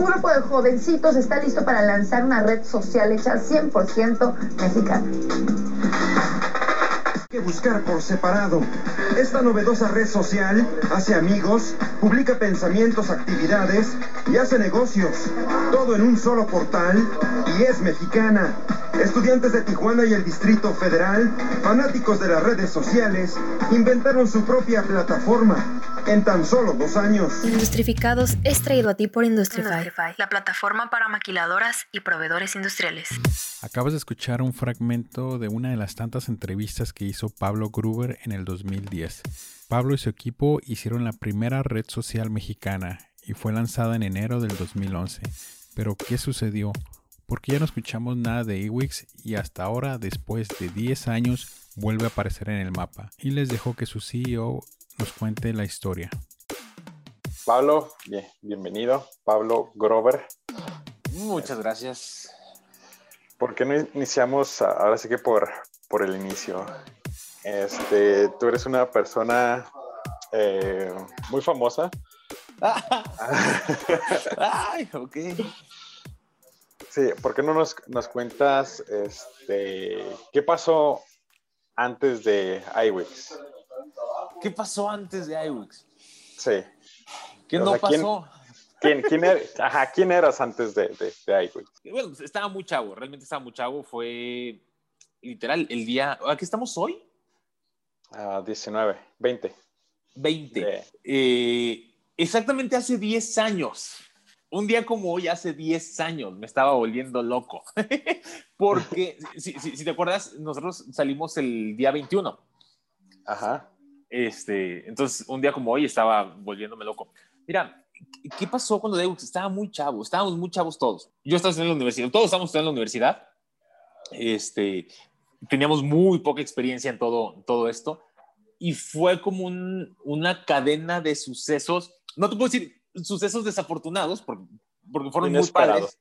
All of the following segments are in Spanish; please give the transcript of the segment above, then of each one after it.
un grupo de jovencitos está listo para lanzar una red social hecha 100% mexicana que buscar por separado. Esta novedosa red social hace amigos, publica pensamientos, actividades y hace negocios. Todo en un solo portal y es mexicana. Estudiantes de Tijuana y el Distrito Federal, fanáticos de las redes sociales, inventaron su propia plataforma en tan solo dos años. Industrificados es traído a ti por Industrify, la plataforma para maquiladoras y proveedores industriales. Acabas de escuchar un fragmento de una de las tantas entrevistas que hizo Pablo Gruber en el 2010. Pablo y su equipo hicieron la primera red social mexicana y fue lanzada en enero del 2011. Pero ¿qué sucedió? Porque ya no escuchamos nada de Ewix y hasta ahora, después de 10 años, vuelve a aparecer en el mapa. Y les dejo que su CEO nos cuente la historia. Pablo, bien, bienvenido. Pablo Grover. Muchas gracias. ¿Por qué no iniciamos ahora sí que por, por el inicio? Este, tú eres una persona eh, muy famosa. Ay, ok. Sí, ¿por qué no nos, nos cuentas este, qué pasó antes de iWix? ¿Qué pasó antes de iWix? Sí. ¿Qué no pasó? ¿quién, quién, eres, ajá, ¿Quién eras antes de, de, iWix? Bueno, pues, estaba muy chavo, realmente estaba muy chavo. Fue literal el día. ¿A qué estamos hoy? Uh, 19, 20. 20. Eh, exactamente hace 10 años. Un día como hoy, hace 10 años, me estaba volviendo loco. Porque, si, si, si, te acuerdas, nosotros salimos el día 21. Ajá. Este, entonces, un día como hoy estaba volviéndome loco. Mira, ¿qué pasó cuando Deus estaba muy chavo? Estábamos muy chavos todos. Yo estaba en la universidad, todos estábamos en la universidad. Este, teníamos muy poca experiencia en todo, todo esto. Y fue como un, una cadena de sucesos, no te puedo decir sucesos desafortunados, porque, porque fueron muy padres,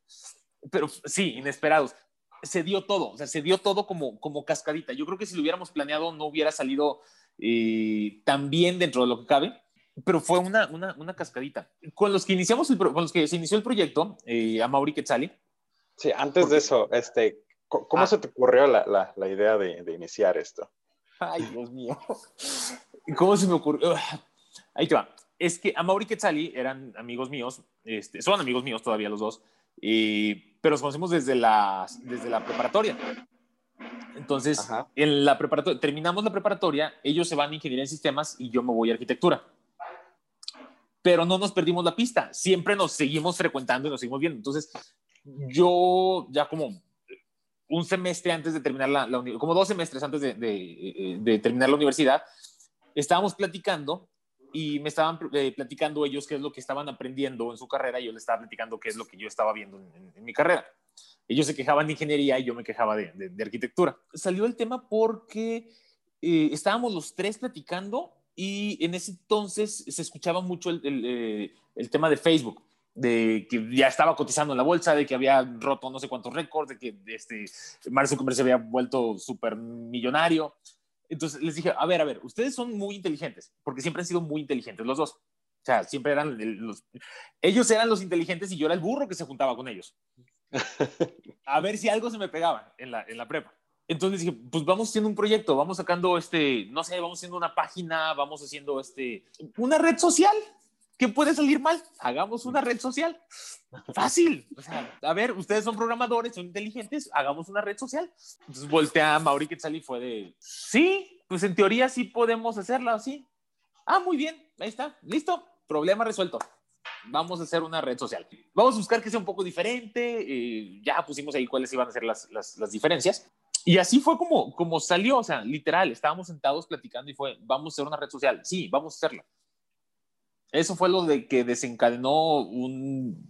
pero sí, inesperados. Se dio todo, o sea, se dio todo como, como cascadita. Yo creo que si lo hubiéramos planeado no hubiera salido eh, también dentro de lo que cabe, pero fue una, una, una cascadita. Con los que iniciamos, el, con los que se inició el proyecto, eh, a Mauri Quetzali. Sí, antes porque, de eso, este, ¿cómo ah, se te ocurrió la, la, la idea de, de, iniciar esto? Ay, Dios mío. ¿Cómo se me ocurrió? Ahí te va. Es que a Mauri Quetzali eran amigos míos, este, son amigos míos todavía los dos, pero los conocemos desde la, desde la preparatoria. Entonces, Ajá. en la preparatoria, terminamos la preparatoria, ellos se van a ingeniería en sistemas y yo me voy a arquitectura. Pero no nos perdimos la pista, siempre nos seguimos frecuentando y nos seguimos viendo. Entonces, yo ya como un semestre antes de terminar la, la como dos semestres antes de, de, de, terminar la universidad, estábamos platicando y me estaban eh, platicando ellos qué es lo que estaban aprendiendo en su carrera y yo les estaba platicando qué es lo que yo estaba viendo en, en, en mi carrera. Ellos se quejaban de ingeniería y yo me quejaba de, de, de arquitectura. Salió el tema porque eh, estábamos los tres platicando y en ese entonces se escuchaba mucho el, el, eh, el, tema de Facebook, de que ya estaba cotizando en la bolsa, de que había roto no sé cuántos récords, de que este, Mark Zuckerberg se había vuelto súper millonario. Entonces les dije, a ver, a ver, ustedes son muy inteligentes, porque siempre han sido muy inteligentes los dos. O sea, siempre eran los... Ellos eran los inteligentes y yo era el burro que se juntaba con ellos a ver si algo se me pegaba en la, en la prepa. Entonces dije, pues vamos haciendo un proyecto, vamos sacando este, no sé, vamos haciendo una página, vamos haciendo este, una red social. ¿Qué puede salir mal? Hagamos una red social. Fácil. O sea, a ver, ustedes son programadores, son inteligentes, hagamos una red social. Entonces voltea a Mauri Quetzal y fue de, sí, pues en teoría sí podemos hacerla así. Ah, muy bien, ahí está, listo, problema resuelto vamos a hacer una red social. Vamos a buscar que sea un poco diferente, eh, ya pusimos ahí cuáles iban a ser las, las, las, diferencias. Y así fue como, como salió, o sea, literal, estábamos sentados platicando y fue, vamos a hacer una red social, sí, vamos a hacerla. Eso fue lo de que desencadenó un...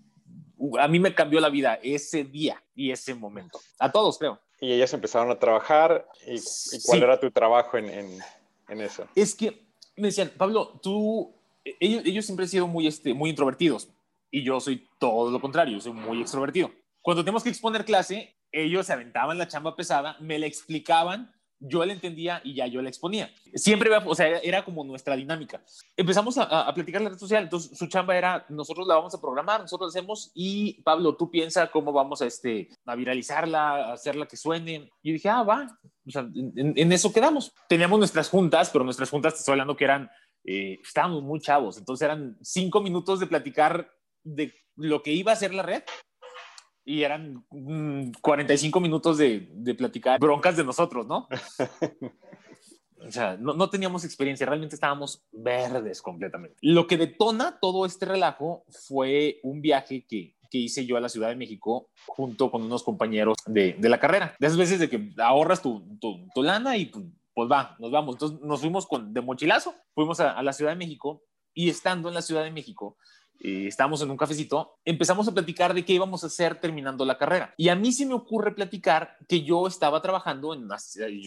A mí me cambió la vida ese día y ese momento. A todos, creo. Y ellas empezaron a trabajar. ¿Y, y cuál sí. era tu trabajo en, en, en eso? Es que me decían, Pablo, tú ellos, ellos, siempre han sido muy, este, muy introvertidos y yo soy todo lo contrario, soy muy extrovertido. Cuando tenemos que exponer clase, ellos se aventaban la chamba pesada, me la explicaban yo la entendía y ya yo la exponía. Siempre, o sea, era, como nuestra dinámica. Empezamos a, a, platicar la red social, entonces su chamba era, nosotros la vamos a programar, nosotros la hacemos y Pablo, tú piensa cómo vamos a, este, a viralizarla, a hacerla que suene. Y dije, ah, va, o sea, en, eso quedamos. Teníamos nuestras juntas, pero nuestras juntas, te estoy hablando que eran, eh, estábamos muy chavos, entonces eran cinco minutos de platicar de lo que iba a ser la red y eran 45 mm, minutos de, de, platicar broncas de nosotros, ¿no? o sea, no, no, teníamos experiencia, realmente estábamos verdes completamente. Lo que detona todo este relajo fue un viaje que, que hice yo a la Ciudad de México junto con unos compañeros de, de la carrera. De esas veces de que ahorras tu, tu, tu lana y pues, pues, va, nos vamos. Entonces nos fuimos con, de mochilazo, fuimos a, a la Ciudad de México y estando en la Ciudad de México, eh, estábamos en un cafecito, empezamos a platicar de qué íbamos a hacer terminando la carrera. Y a mí sí me ocurre platicar que yo estaba trabajando en,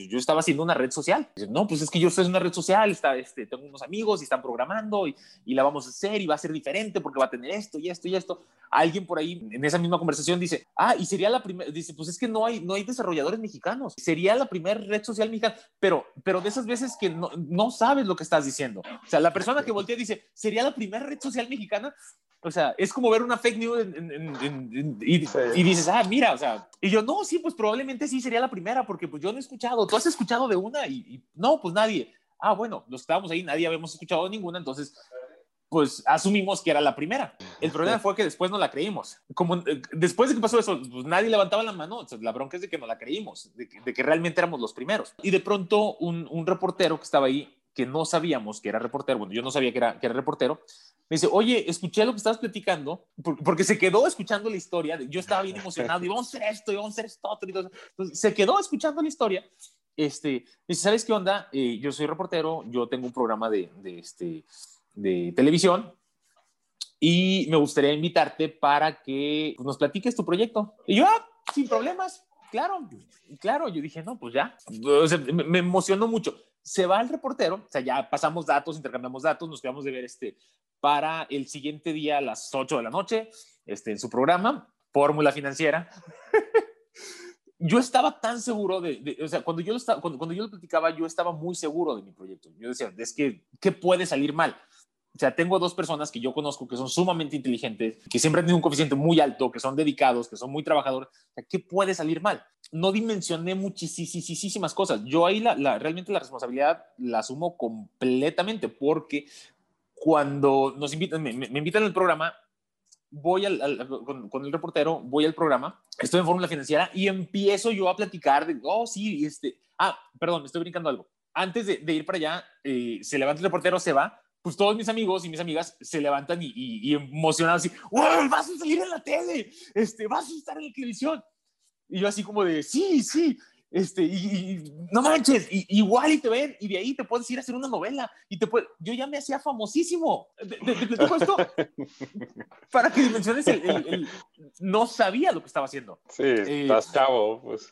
yo estaba haciendo una red social. No, pues es que yo en una red social, está, este, tengo unos amigos y están programando y, y la vamos a hacer y va a ser diferente porque va a tener esto y esto y esto. Alguien por ahí en esa misma conversación dice, ah, y sería la primera, dice, pues es que no hay, no hay desarrolladores mexicanos, sería la primera red social mexicana, pero, pero de esas veces que no, no sabes lo que estás diciendo. O sea, la persona que voltea dice, sería la primera red social mexicana, o sea, es como ver una fake news y, dices, ah, mira, o sea, y yo, no, sí, pues probablemente sí sería la primera, porque pues yo no he escuchado, tú has escuchado de una y, no, pues nadie. Ah, bueno, los estábamos ahí, nadie habíamos escuchado de ninguna, entonces, pues asumimos que era la primera. El problema fue que después no la creímos. Como eh, después de que pasó eso, pues nadie levantaba la mano, la bronca es de que no la creímos, de que, realmente éramos los primeros. Y de pronto un, un reportero que estaba ahí que no sabíamos que era reportero, bueno, yo no sabía que era, que era reportero, me dice, oye, escuché lo que estabas platicando, porque se quedó escuchando la historia, yo estaba bien emocionado, y vamos a hacer esto, y vamos a hacer esto, Entonces, se quedó escuchando la historia, este, dice, ¿sabes qué onda? Eh, yo soy reportero, yo tengo un programa de, de, este, de televisión, y me gustaría invitarte para que pues, nos platiques tu proyecto. Y yo, ah, sin problemas, claro, claro, yo dije, no, pues ya, me, me emocionó mucho se va el reportero, o sea, ya pasamos datos, intercambiamos datos, nos quedamos de ver este, para el siguiente día a las 8 de la noche, este, en su programa, Fórmula Financiera. yo estaba tan seguro de, o sea, cuando yo, lo estaba, cuando, cuando, yo lo platicaba, yo estaba muy seguro de mi proyecto. Yo decía, es que, ¿qué puede salir mal? O sea, tengo dos personas que yo conozco que son sumamente inteligentes, que siempre han tenido un coeficiente muy alto, que son dedicados, que son muy trabajadores. O sea, ¿qué puede salir mal? No dimensioné muchísimas cosas. Yo ahí la, la, realmente la responsabilidad la asumo completamente porque cuando nos invitan, me, invitan al programa, voy al, con, el reportero, voy al programa, estoy en Fórmula Financiera y empiezo yo a platicar de, oh, sí, este, ah, perdón, me estoy brincando algo. Antes de, ir para allá, eh, se levanta el reportero, se va, pues todos mis amigos y mis amigas se levantan y, y, emocionados así, wow, vas a salir en la tele, este, vas a estar en la televisión. Y yo así como de, sí, sí, este, y, no manches, igual y te ven, y de ahí te puedes ir a hacer una novela, y te puede, yo ya me hacía famosísimo. ¿Te, te, esto? Para que dimensiones el, no sabía lo que estaba haciendo. Sí, eh, estás chavo, pues.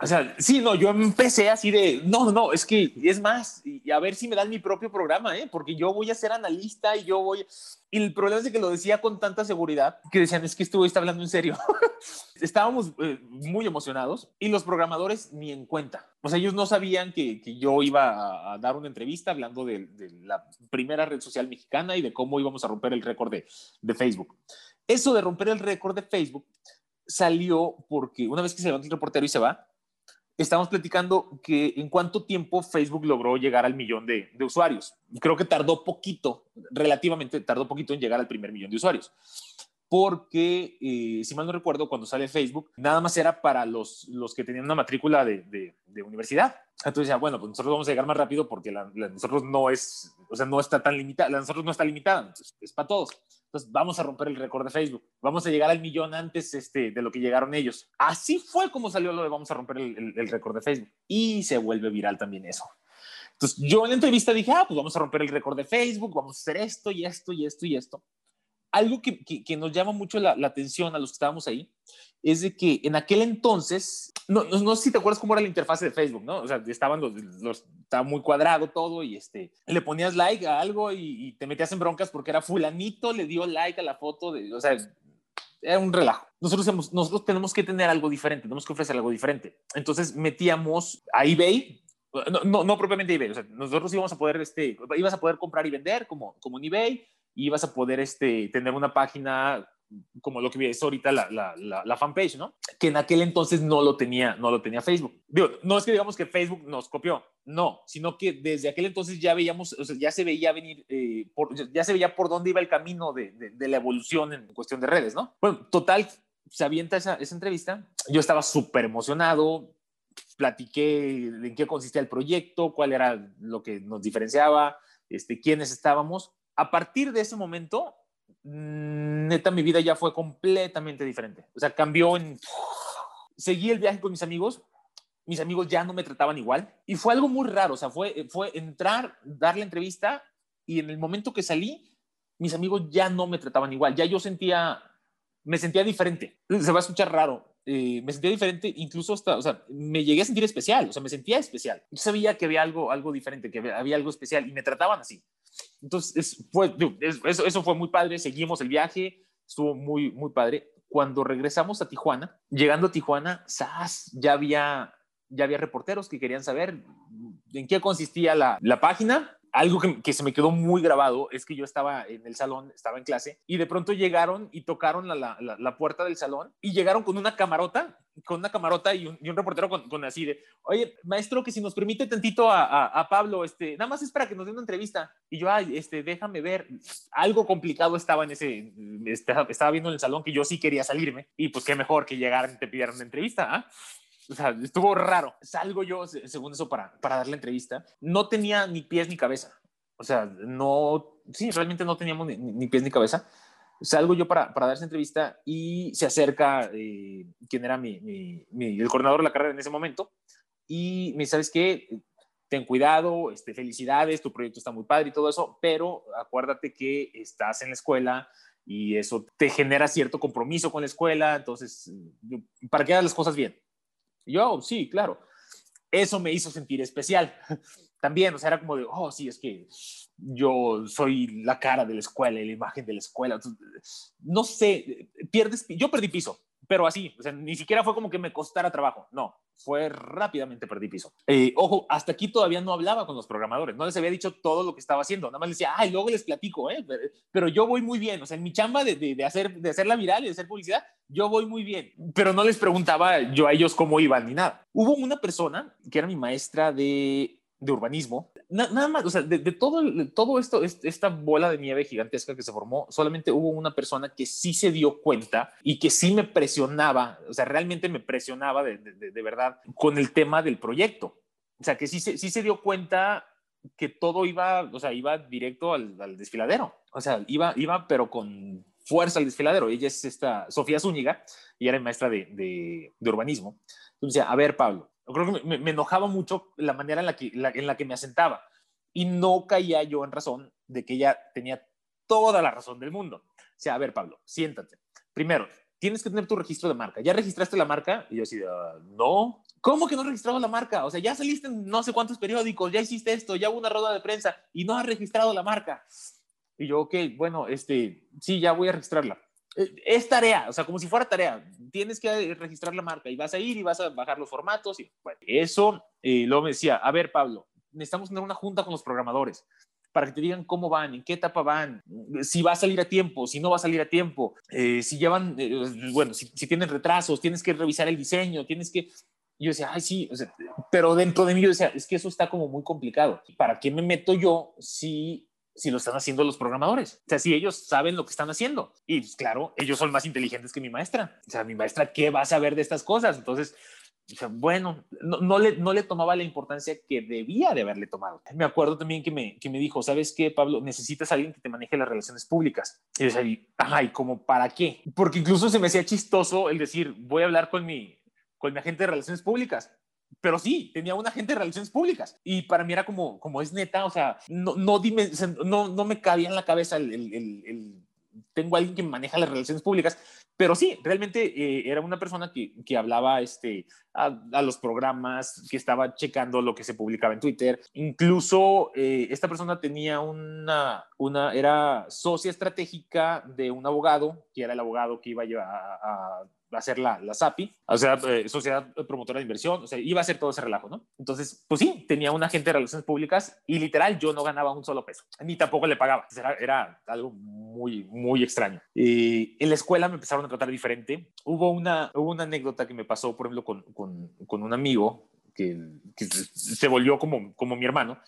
O sea, sí, no, yo empecé así de, no, no, no, es que es más, y a ver si me dan mi propio programa, ¿eh? Porque yo voy a ser analista y yo voy, y el problema es que lo decía con tanta seguridad que decían, es que este está hablando en serio. Estábamos eh, muy emocionados y los programadores ni en cuenta. O sea, ellos no sabían que, que yo iba a, dar una entrevista hablando de, de, la primera red social mexicana y de cómo íbamos a romper el récord de, de Facebook. Eso de romper el récord de Facebook salió porque una vez que se levanta el reportero y se va, estamos platicando que en cuánto tiempo Facebook logró llegar al millón de, usuarios. Creo que tardó poquito, relativamente tardó poquito en llegar al primer millón de usuarios. Porque, eh, si mal no recuerdo, cuando sale Facebook, nada más era para los, los que tenían una matrícula de, universidad. Entonces, ya, bueno, pues nosotros vamos a llegar más rápido porque la, nosotros no es, o sea, no está tan limitada, la nosotros no está limitada, es para todos. Entonces, vamos a romper el récord de Facebook. Vamos a llegar al millón antes este, de lo que llegaron ellos. Así fue como salió lo de vamos a romper el, el, récord de Facebook. Y se vuelve viral también eso. Entonces, yo en la entrevista dije, ah, pues vamos a romper el récord de Facebook, vamos a hacer esto y esto y esto y esto. Algo que, que, nos llama mucho la, la, atención a los que estábamos ahí es de que en aquel entonces, no, no, sé si te acuerdas cómo era la interfaz de Facebook, ¿no? O sea, estaban los, los estaba muy cuadrado todo y este, le ponías like a algo y, te metías en broncas porque era fulanito, le dio like a la foto, de, o sea, era un relajo. Nosotros, nosotros tenemos que tener algo diferente, tenemos que ofrecer algo diferente. Entonces metíamos a eBay No, no, no propiamente eBay, o sea, nosotros íbamos a poder, este, ibas a poder comprar y vender como, como en eBay, y ibas a poder este, tener una página como lo que ves ahorita la, la, la, fanpage, ¿no? Que en aquel entonces no lo tenía, no lo tenía Facebook. Digo, no es que digamos que Facebook nos copió, no, sino que desde aquel entonces ya veíamos, o sea, ya se veía venir, eh, por, ya se veía por dónde iba el camino de, de, la evolución en cuestión de redes, ¿no? Bueno, total, se avienta esa, esa entrevista, yo estaba súper emocionado, platiqué en qué consistía el proyecto, cuál era lo que nos diferenciaba, este, quiénes estábamos. A partir de ese momento, Mm, neta, mi vida ya fue completamente diferente. O sea, cambió en... Seguí el viaje con mis amigos, mis amigos ya no me trataban igual y fue algo muy raro, o sea, fue, fue entrar, dar la entrevista y en el momento que salí, mis amigos ya no me trataban igual, ya yo sentía, me sentía diferente. Se va a escuchar raro, eh, me sentía diferente, incluso hasta, o sea, me llegué a sentir especial, o sea, me sentía especial. Yo sabía que había algo, algo diferente, que había algo especial y me trataban así. Entonces, fue, eso, eso fue muy padre, seguimos el viaje, estuvo muy, muy padre. Cuando regresamos a Tijuana, llegando a Tijuana, ¡zas! ya había, ya había reporteros que querían saber en qué consistía la, la página algo que, se me quedó muy grabado es que yo estaba en el salón, estaba en clase, y de pronto llegaron y tocaron la, la, puerta del salón y llegaron con una camarota, con una camarota y un, reportero con, así de, oye, maestro, que si nos permite tantito a, a, Pablo, este, nada más es para que nos den una entrevista. Y yo, ay, este, déjame ver, algo complicado estaba en ese, estaba, estaba viendo en el salón que yo sí quería salirme, y pues qué mejor que llegaran y te pidieran una entrevista, ¿ah? O sea, estuvo raro. Salgo yo, según eso, para, para dar la entrevista. No tenía ni pies ni cabeza. O sea, no, sí, realmente no teníamos ni, pies ni cabeza. Salgo yo para, para, dar esa entrevista y se acerca eh, quien era mi, mi, el coordinador de la carrera en ese momento y me dice, ¿sabes qué? Ten cuidado, este, felicidades, tu proyecto está muy padre y todo eso, pero acuérdate que estás en la escuela, y eso te genera cierto compromiso con la escuela, entonces, para que hagas las cosas bien. Yo, oh, sí, claro. Eso me hizo sentir especial. También, o sea, era como de, oh, sí, es que yo soy la cara de la escuela la imagen de la escuela. no sé, pierdes, yo perdí piso, pero así, o sea, ni siquiera fue como que me costara trabajo, no, fue rápidamente perdí piso. Eh, ojo, hasta aquí todavía no hablaba con los programadores, no les había dicho todo lo que estaba haciendo, nada más les decía, ay, luego les platico, ¿eh? pero yo voy muy bien, o sea, en mi chamba de, de, hacer, de hacerla viral y de hacer publicidad, yo voy muy bien, pero no les preguntaba yo a ellos cómo iban ni nada. Hubo una persona que era mi maestra de de urbanismo. nada más, o sea, de, todo, todo esto, esta bola de nieve gigantesca que se formó, solamente hubo una persona que sí se dio cuenta y que sí me presionaba, o sea, realmente me presionaba de, de verdad con el tema del proyecto. O sea, que sí, sí se dio cuenta que todo iba, o sea, iba directo al, al desfiladero. O sea, iba, iba, pero con fuerza al desfiladero. Ella es esta Sofía Zúñiga y era maestra de, de, de urbanismo. Entonces, a ver, Pablo, creo que me, enojaba mucho la manera en la, que, en la que me asentaba y no caía yo en razón de que ella tenía toda la razón del mundo. O sea, a ver, Pablo, siéntate. Primero, tienes que tener tu registro de marca. ¿Ya registraste la marca? Y yo así, ah, no. ¿Cómo que no has registrado la marca? O sea, ya saliste en no sé cuántos periódicos, ya hiciste esto, ya hubo una rueda de prensa y no has registrado la marca. Y yo, ok, bueno, este, sí, ya voy a registrarla es tarea, o sea, como si fuera tarea. Tienes que registrar la marca y vas a ir y vas a bajar los formatos. Y eso, eh, luego me decía, a ver, Pablo, necesitamos tener una junta con los programadores para que te digan cómo van, en qué etapa van, si va a salir a tiempo, si no va a salir a tiempo, eh, si llevan, eh, bueno, si, si, tienen retrasos, tienes que revisar el diseño, tienes que... Yo decía, ay, sí, pero dentro de mí yo decía, es que eso está como muy complicado. ¿Para qué me meto yo si si lo están haciendo los programadores. O sea, si ellos saben lo que están haciendo. Y claro, ellos son más inteligentes que mi maestra. O sea, mi maestra, ¿qué va a saber de estas cosas? Entonces, bueno, no, le, no le tomaba la importancia que debía de haberle tomado. Me acuerdo también que me, que me dijo, ¿sabes qué, Pablo? Necesitas a alguien que te maneje las relaciones públicas. Y yo decía, ay, ¿cómo para qué? Porque incluso se me hacía chistoso el decir, voy a hablar con mi, con mi agente de relaciones públicas pero sí, tenía un agente de relaciones públicas. Y para mí era como, como es neta, o sea, no, no, dime, no, no me cabía en la cabeza el, el, el, tengo a alguien que maneja las relaciones públicas, pero sí, realmente eh, era una persona que, que, hablaba este, a, los programas, que estaba checando lo que se publicaba en Twitter. Incluso eh, esta persona tenía una, una, era socia estratégica de un abogado, que era el abogado que iba a, a va a ser la, la SAPI, o sea, eh, Sociedad Promotora de Inversión, o sea, iba a ser todo ese relajo, ¿no? Entonces, pues sí, tenía un agente de relaciones públicas y literal yo no ganaba un solo peso, ni tampoco le pagaba. Era, era algo muy, muy extraño. Y en la escuela me empezaron a tratar diferente. Hubo una, hubo una anécdota que me pasó, por ejemplo, con, con, con un amigo que, que, se volvió como, como mi hermano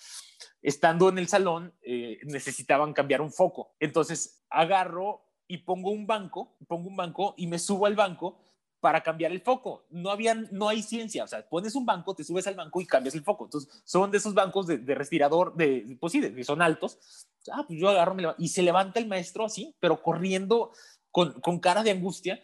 estando en el salón, eh, necesitaban cambiar un foco. Entonces agarro y pongo un banco, pongo un banco y me subo al banco para cambiar el foco. No, había, no hay ciencia, o sea, pones un banco, te subes al banco y cambias el foco. Entonces, son de esos bancos de, respirador, de, pues sí, de, son altos. Ah, pues yo agarro y se levanta el maestro así, pero corriendo con, con cara de angustia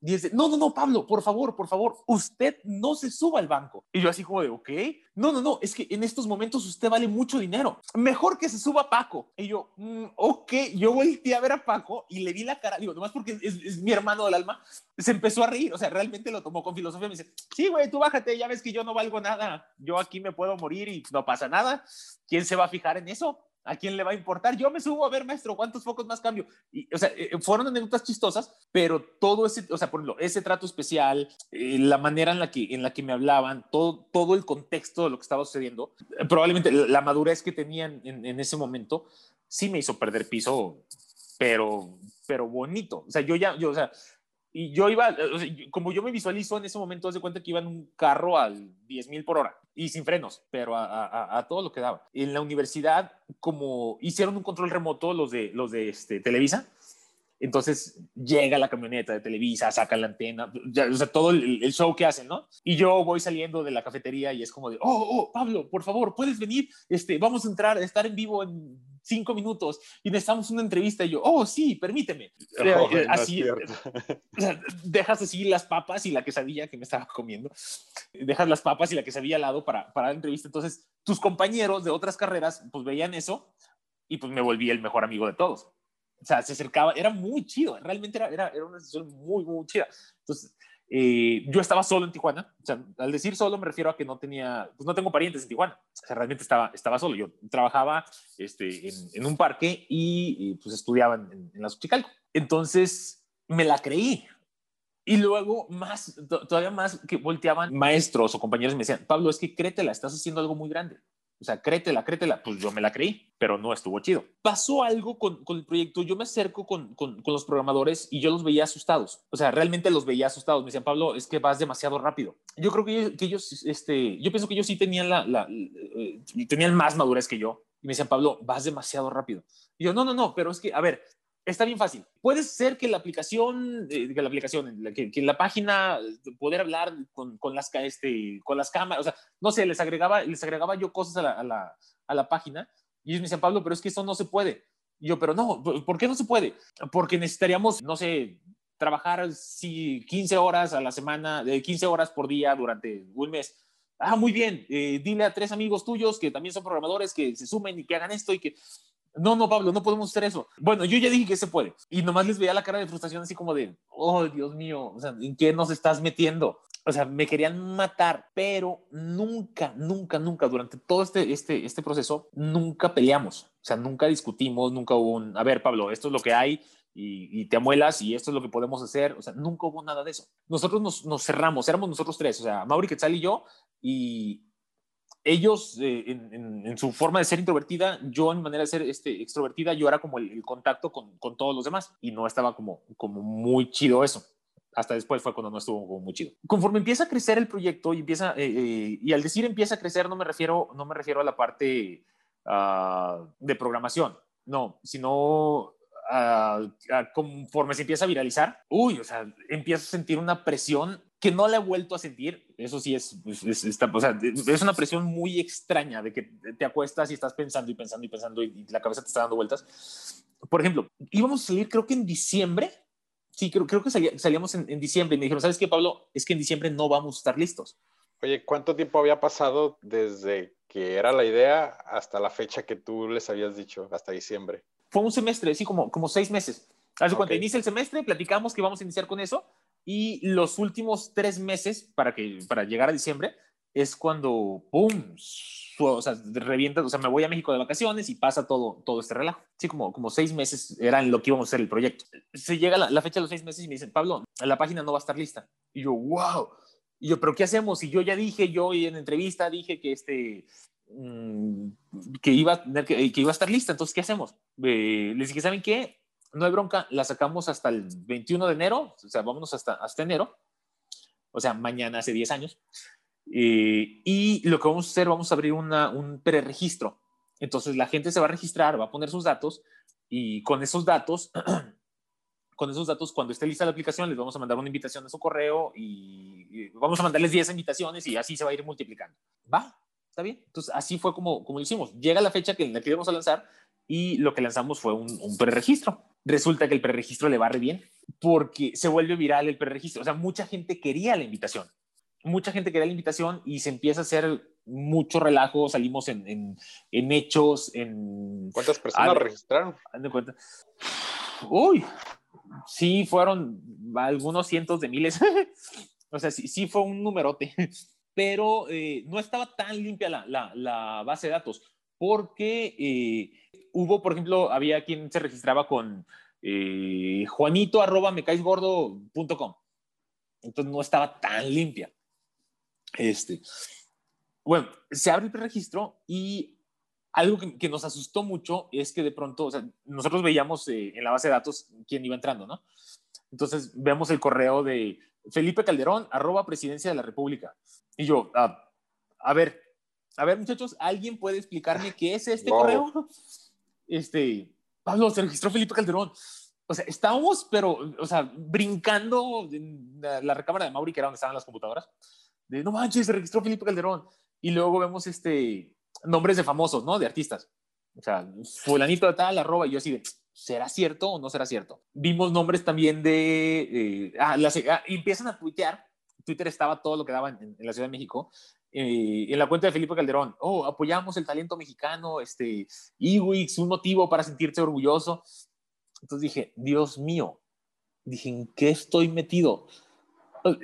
dice, no, no, no, Pablo, por favor, por favor, usted no se suba al banco. Y yo así como de, ok, no, no, no, es que en estos momentos usted vale mucho dinero. Mejor que se suba Paco. Y yo, mm, ok, yo volteé a ver a Paco y le vi la cara, digo, nomás porque es, mi hermano del alma, se empezó a reír, o sea, realmente lo tomó con filosofía. Me dice, sí, güey, tú bájate, ya ves que yo no valgo nada, yo aquí me puedo morir y no pasa nada. ¿Quién se va a fijar en eso? ¿A quién le va a importar? Yo me subo a ver, maestro, ¿cuántos focos más cambio? Y, o sea, eh, fueron anécdotas chistosas, pero todo ese, o sea, por ejemplo, ese trato especial, eh, la manera en la, que, en la que me hablaban, todo, todo el contexto de lo que estaba sucediendo, probablemente la madurez que tenían en, en, ese momento, sí me hizo perder piso, pero, pero bonito. O sea, yo ya, yo, o sea, y yo iba, como yo me visualizo en ese momento, de cuenta que iba en un carro al 10 mil por hora y sin frenos, pero a, todo lo que daba. En la universidad, como hicieron un control remoto los de, los de este, Televisa, entonces llega la camioneta de Televisa, saca la antena, sea, todo el, show que hacen, ¿no? Y yo voy saliendo de la cafetería y es como de, oh, oh, Pablo, por favor, puedes venir, este, vamos a entrar, estar en vivo en cinco minutos y necesitamos una entrevista. Y yo, oh, sí, permíteme. así, dejas así las papas y la quesadilla que me estaba comiendo, dejas las papas y la quesadilla al lado para, para la entrevista. Entonces, tus compañeros de otras carreras, pues veían eso y pues me volví el mejor amigo de todos. O sea, se acercaba, era muy chido, realmente era, era, era una sesión muy, muy chida. Entonces, eh, yo estaba solo en Tijuana. O sea, al decir solo me refiero a que no tenía, pues no tengo parientes en Tijuana. O sea, realmente estaba, estaba solo. Yo trabajaba este, en, en un parque y, pues estudiaba en, en la Xochicalco. Entonces, me la creí. Y luego, más, todavía más que volteaban maestros o compañeros y me decían, Pablo, es que créetela, estás haciendo algo muy grande. O sea, créetela, créetela. Pues yo me la creí, pero no estuvo chido. Pasó algo con, con el proyecto. Yo me acerco con, con, con, los programadores y yo los veía asustados. O sea, realmente los veía asustados. Me decían, Pablo, es que vas demasiado rápido. Yo creo que que ellos este, yo pienso que ellos sí tenían la, la, eh, tenían más madurez que yo. Y me decían, Pablo, vas demasiado rápido. Y yo, no, no, no, pero es que, a ver, está bien fácil. Puede ser que la aplicación, eh, que la aplicación, que, la página, poder hablar con, con, las, este, con las cámaras, o sea, no sé, les agregaba, les agregaba yo cosas a la, a la, a la página y ellos me decían, Pablo, pero es que eso no se puede. Y yo, pero no, ¿por qué no se puede? Porque necesitaríamos, no sé, trabajar si 15 horas a la semana, de 15 horas por día durante un mes. Ah, muy bien, eh, dile a tres amigos tuyos que también son programadores que se sumen y que hagan esto y que no, no, Pablo, no podemos hacer eso. Bueno, yo ya dije que se puede. Y nomás les veía la cara de frustración así como de, oh, Dios mío, o sea, ¿en qué nos estás metiendo? O sea, me querían matar, pero nunca, nunca, nunca, durante todo este, este, este proceso, nunca peleamos. O sea, nunca discutimos, nunca hubo un, a ver, Pablo, esto es lo que hay, y, te amuelas y esto es lo que podemos hacer. O sea, nunca hubo nada de eso. Nosotros nos, nos cerramos, éramos nosotros tres, o sea, Mauri, Quetzal y yo, y, ellos eh, en, su forma de ser introvertida, yo en manera de ser este, extrovertida, yo era como el, contacto con, con, todos los demás y no estaba como, como muy chido eso. Hasta después fue cuando no estuvo como muy chido. Conforme empieza a crecer el proyecto y empieza, eh, eh, y al decir empieza a crecer, no me refiero, no me refiero a la parte uh, de programación, no, sino conforme se empieza a viralizar, uy, o sea, empiezo a sentir una presión que no la he vuelto a sentir. Eso sí es, pues, es, o sea, es una presión muy extraña de que te acuestas y estás pensando y pensando y pensando y, la cabeza te está dando vueltas. Por ejemplo, íbamos a salir creo que en diciembre. Sí, creo, creo que salíamos en, en diciembre y me dijeron, ¿sabes qué, Pablo? Es que en diciembre no vamos a estar listos. Oye, ¿cuánto tiempo había pasado desde que era la idea hasta la fecha que tú les habías dicho, hasta diciembre? Fue un semestre, sí, como, como seis meses. Hace okay. cuando inicia el semestre, platicamos que vamos a iniciar con eso Y los últimos tres meses para, que, para llegar a diciembre es cuando, ¡pum! o sea, revienta, o sea, me voy a México de vacaciones y pasa todo, todo este relajo. Sí, como, como seis meses eran lo que íbamos a hacer el proyecto. Se llega la, fecha de los seis meses y me dicen, Pablo, la página no va a estar lista. Y yo, wow. Y yo, pero ¿qué hacemos? Y yo ya dije, yo en entrevista dije que este, mm, que iba a tener que, que, iba a estar lista. Entonces, ¿qué hacemos? Eh, les dije, ¿saben qué? No hay bronca, la sacamos hasta el 21 de enero, o sea, vámonos hasta, hasta enero, o sea, mañana hace 10 años. Eh, y lo que vamos a hacer, vamos a abrir una, un preregistro. Entonces la gente se va a registrar, va a poner sus datos y con esos datos, con esos datos, cuando esté lista la aplicación, les vamos a mandar una invitación a su correo y, vamos a mandarles 10 invitaciones y así se va a ir multiplicando. Va, está bien. Entonces así fue como, como lo hicimos. Llega la fecha que, en la que íbamos a lanzar y lo que lanzamos fue un, un preregistro. Resulta que el preregistro le va re bien porque se vuelve viral el preregistro. O sea, mucha gente quería la invitación mucha gente quería la invitación y se empieza a hacer mucho relajo, salimos en, en, hechos, en... ¿Cuántas personas registraron? De cuenta. Uy, sí, fueron algunos cientos de miles. o sea, sí, sí fue un numerote, pero eh, no estaba tan limpia la, la, la base de datos, porque eh, hubo, por ejemplo, había quien se registraba con eh, juanito arroba me Entonces no estaba tan limpia. Este, bueno, se abre el preregistro y algo que, nos asustó mucho es que de pronto, o sea, nosotros veíamos eh, en la base de datos quién iba entrando, ¿no? Entonces vemos el correo de Felipe Calderón, arroba presidencia de la República. Y yo, ah, a ver, a ver, muchachos, ¿alguien puede explicarme qué es este correo? Este, Pablo, se registró Felipe Calderón. O sea, estábamos, pero, o sea, brincando en la, recámara de Mauri, que era donde estaban las computadoras de no manches, se registró Felipe Calderón. Y luego vemos este, nombres de famosos, ¿no? De artistas. O sea, fulanito de tal, arroba, y yo así de, ¿será cierto o no será cierto? Vimos nombres también de, eh, ah, ah, empiezan a tuitear, Twitter estaba todo lo que daba en, la Ciudad de México, eh, en la cuenta de Felipe Calderón, oh, apoyamos el talento mexicano, este, Iwix, un motivo para sentirse orgulloso. Entonces dije, Dios mío, dije, ¿en qué estoy metido?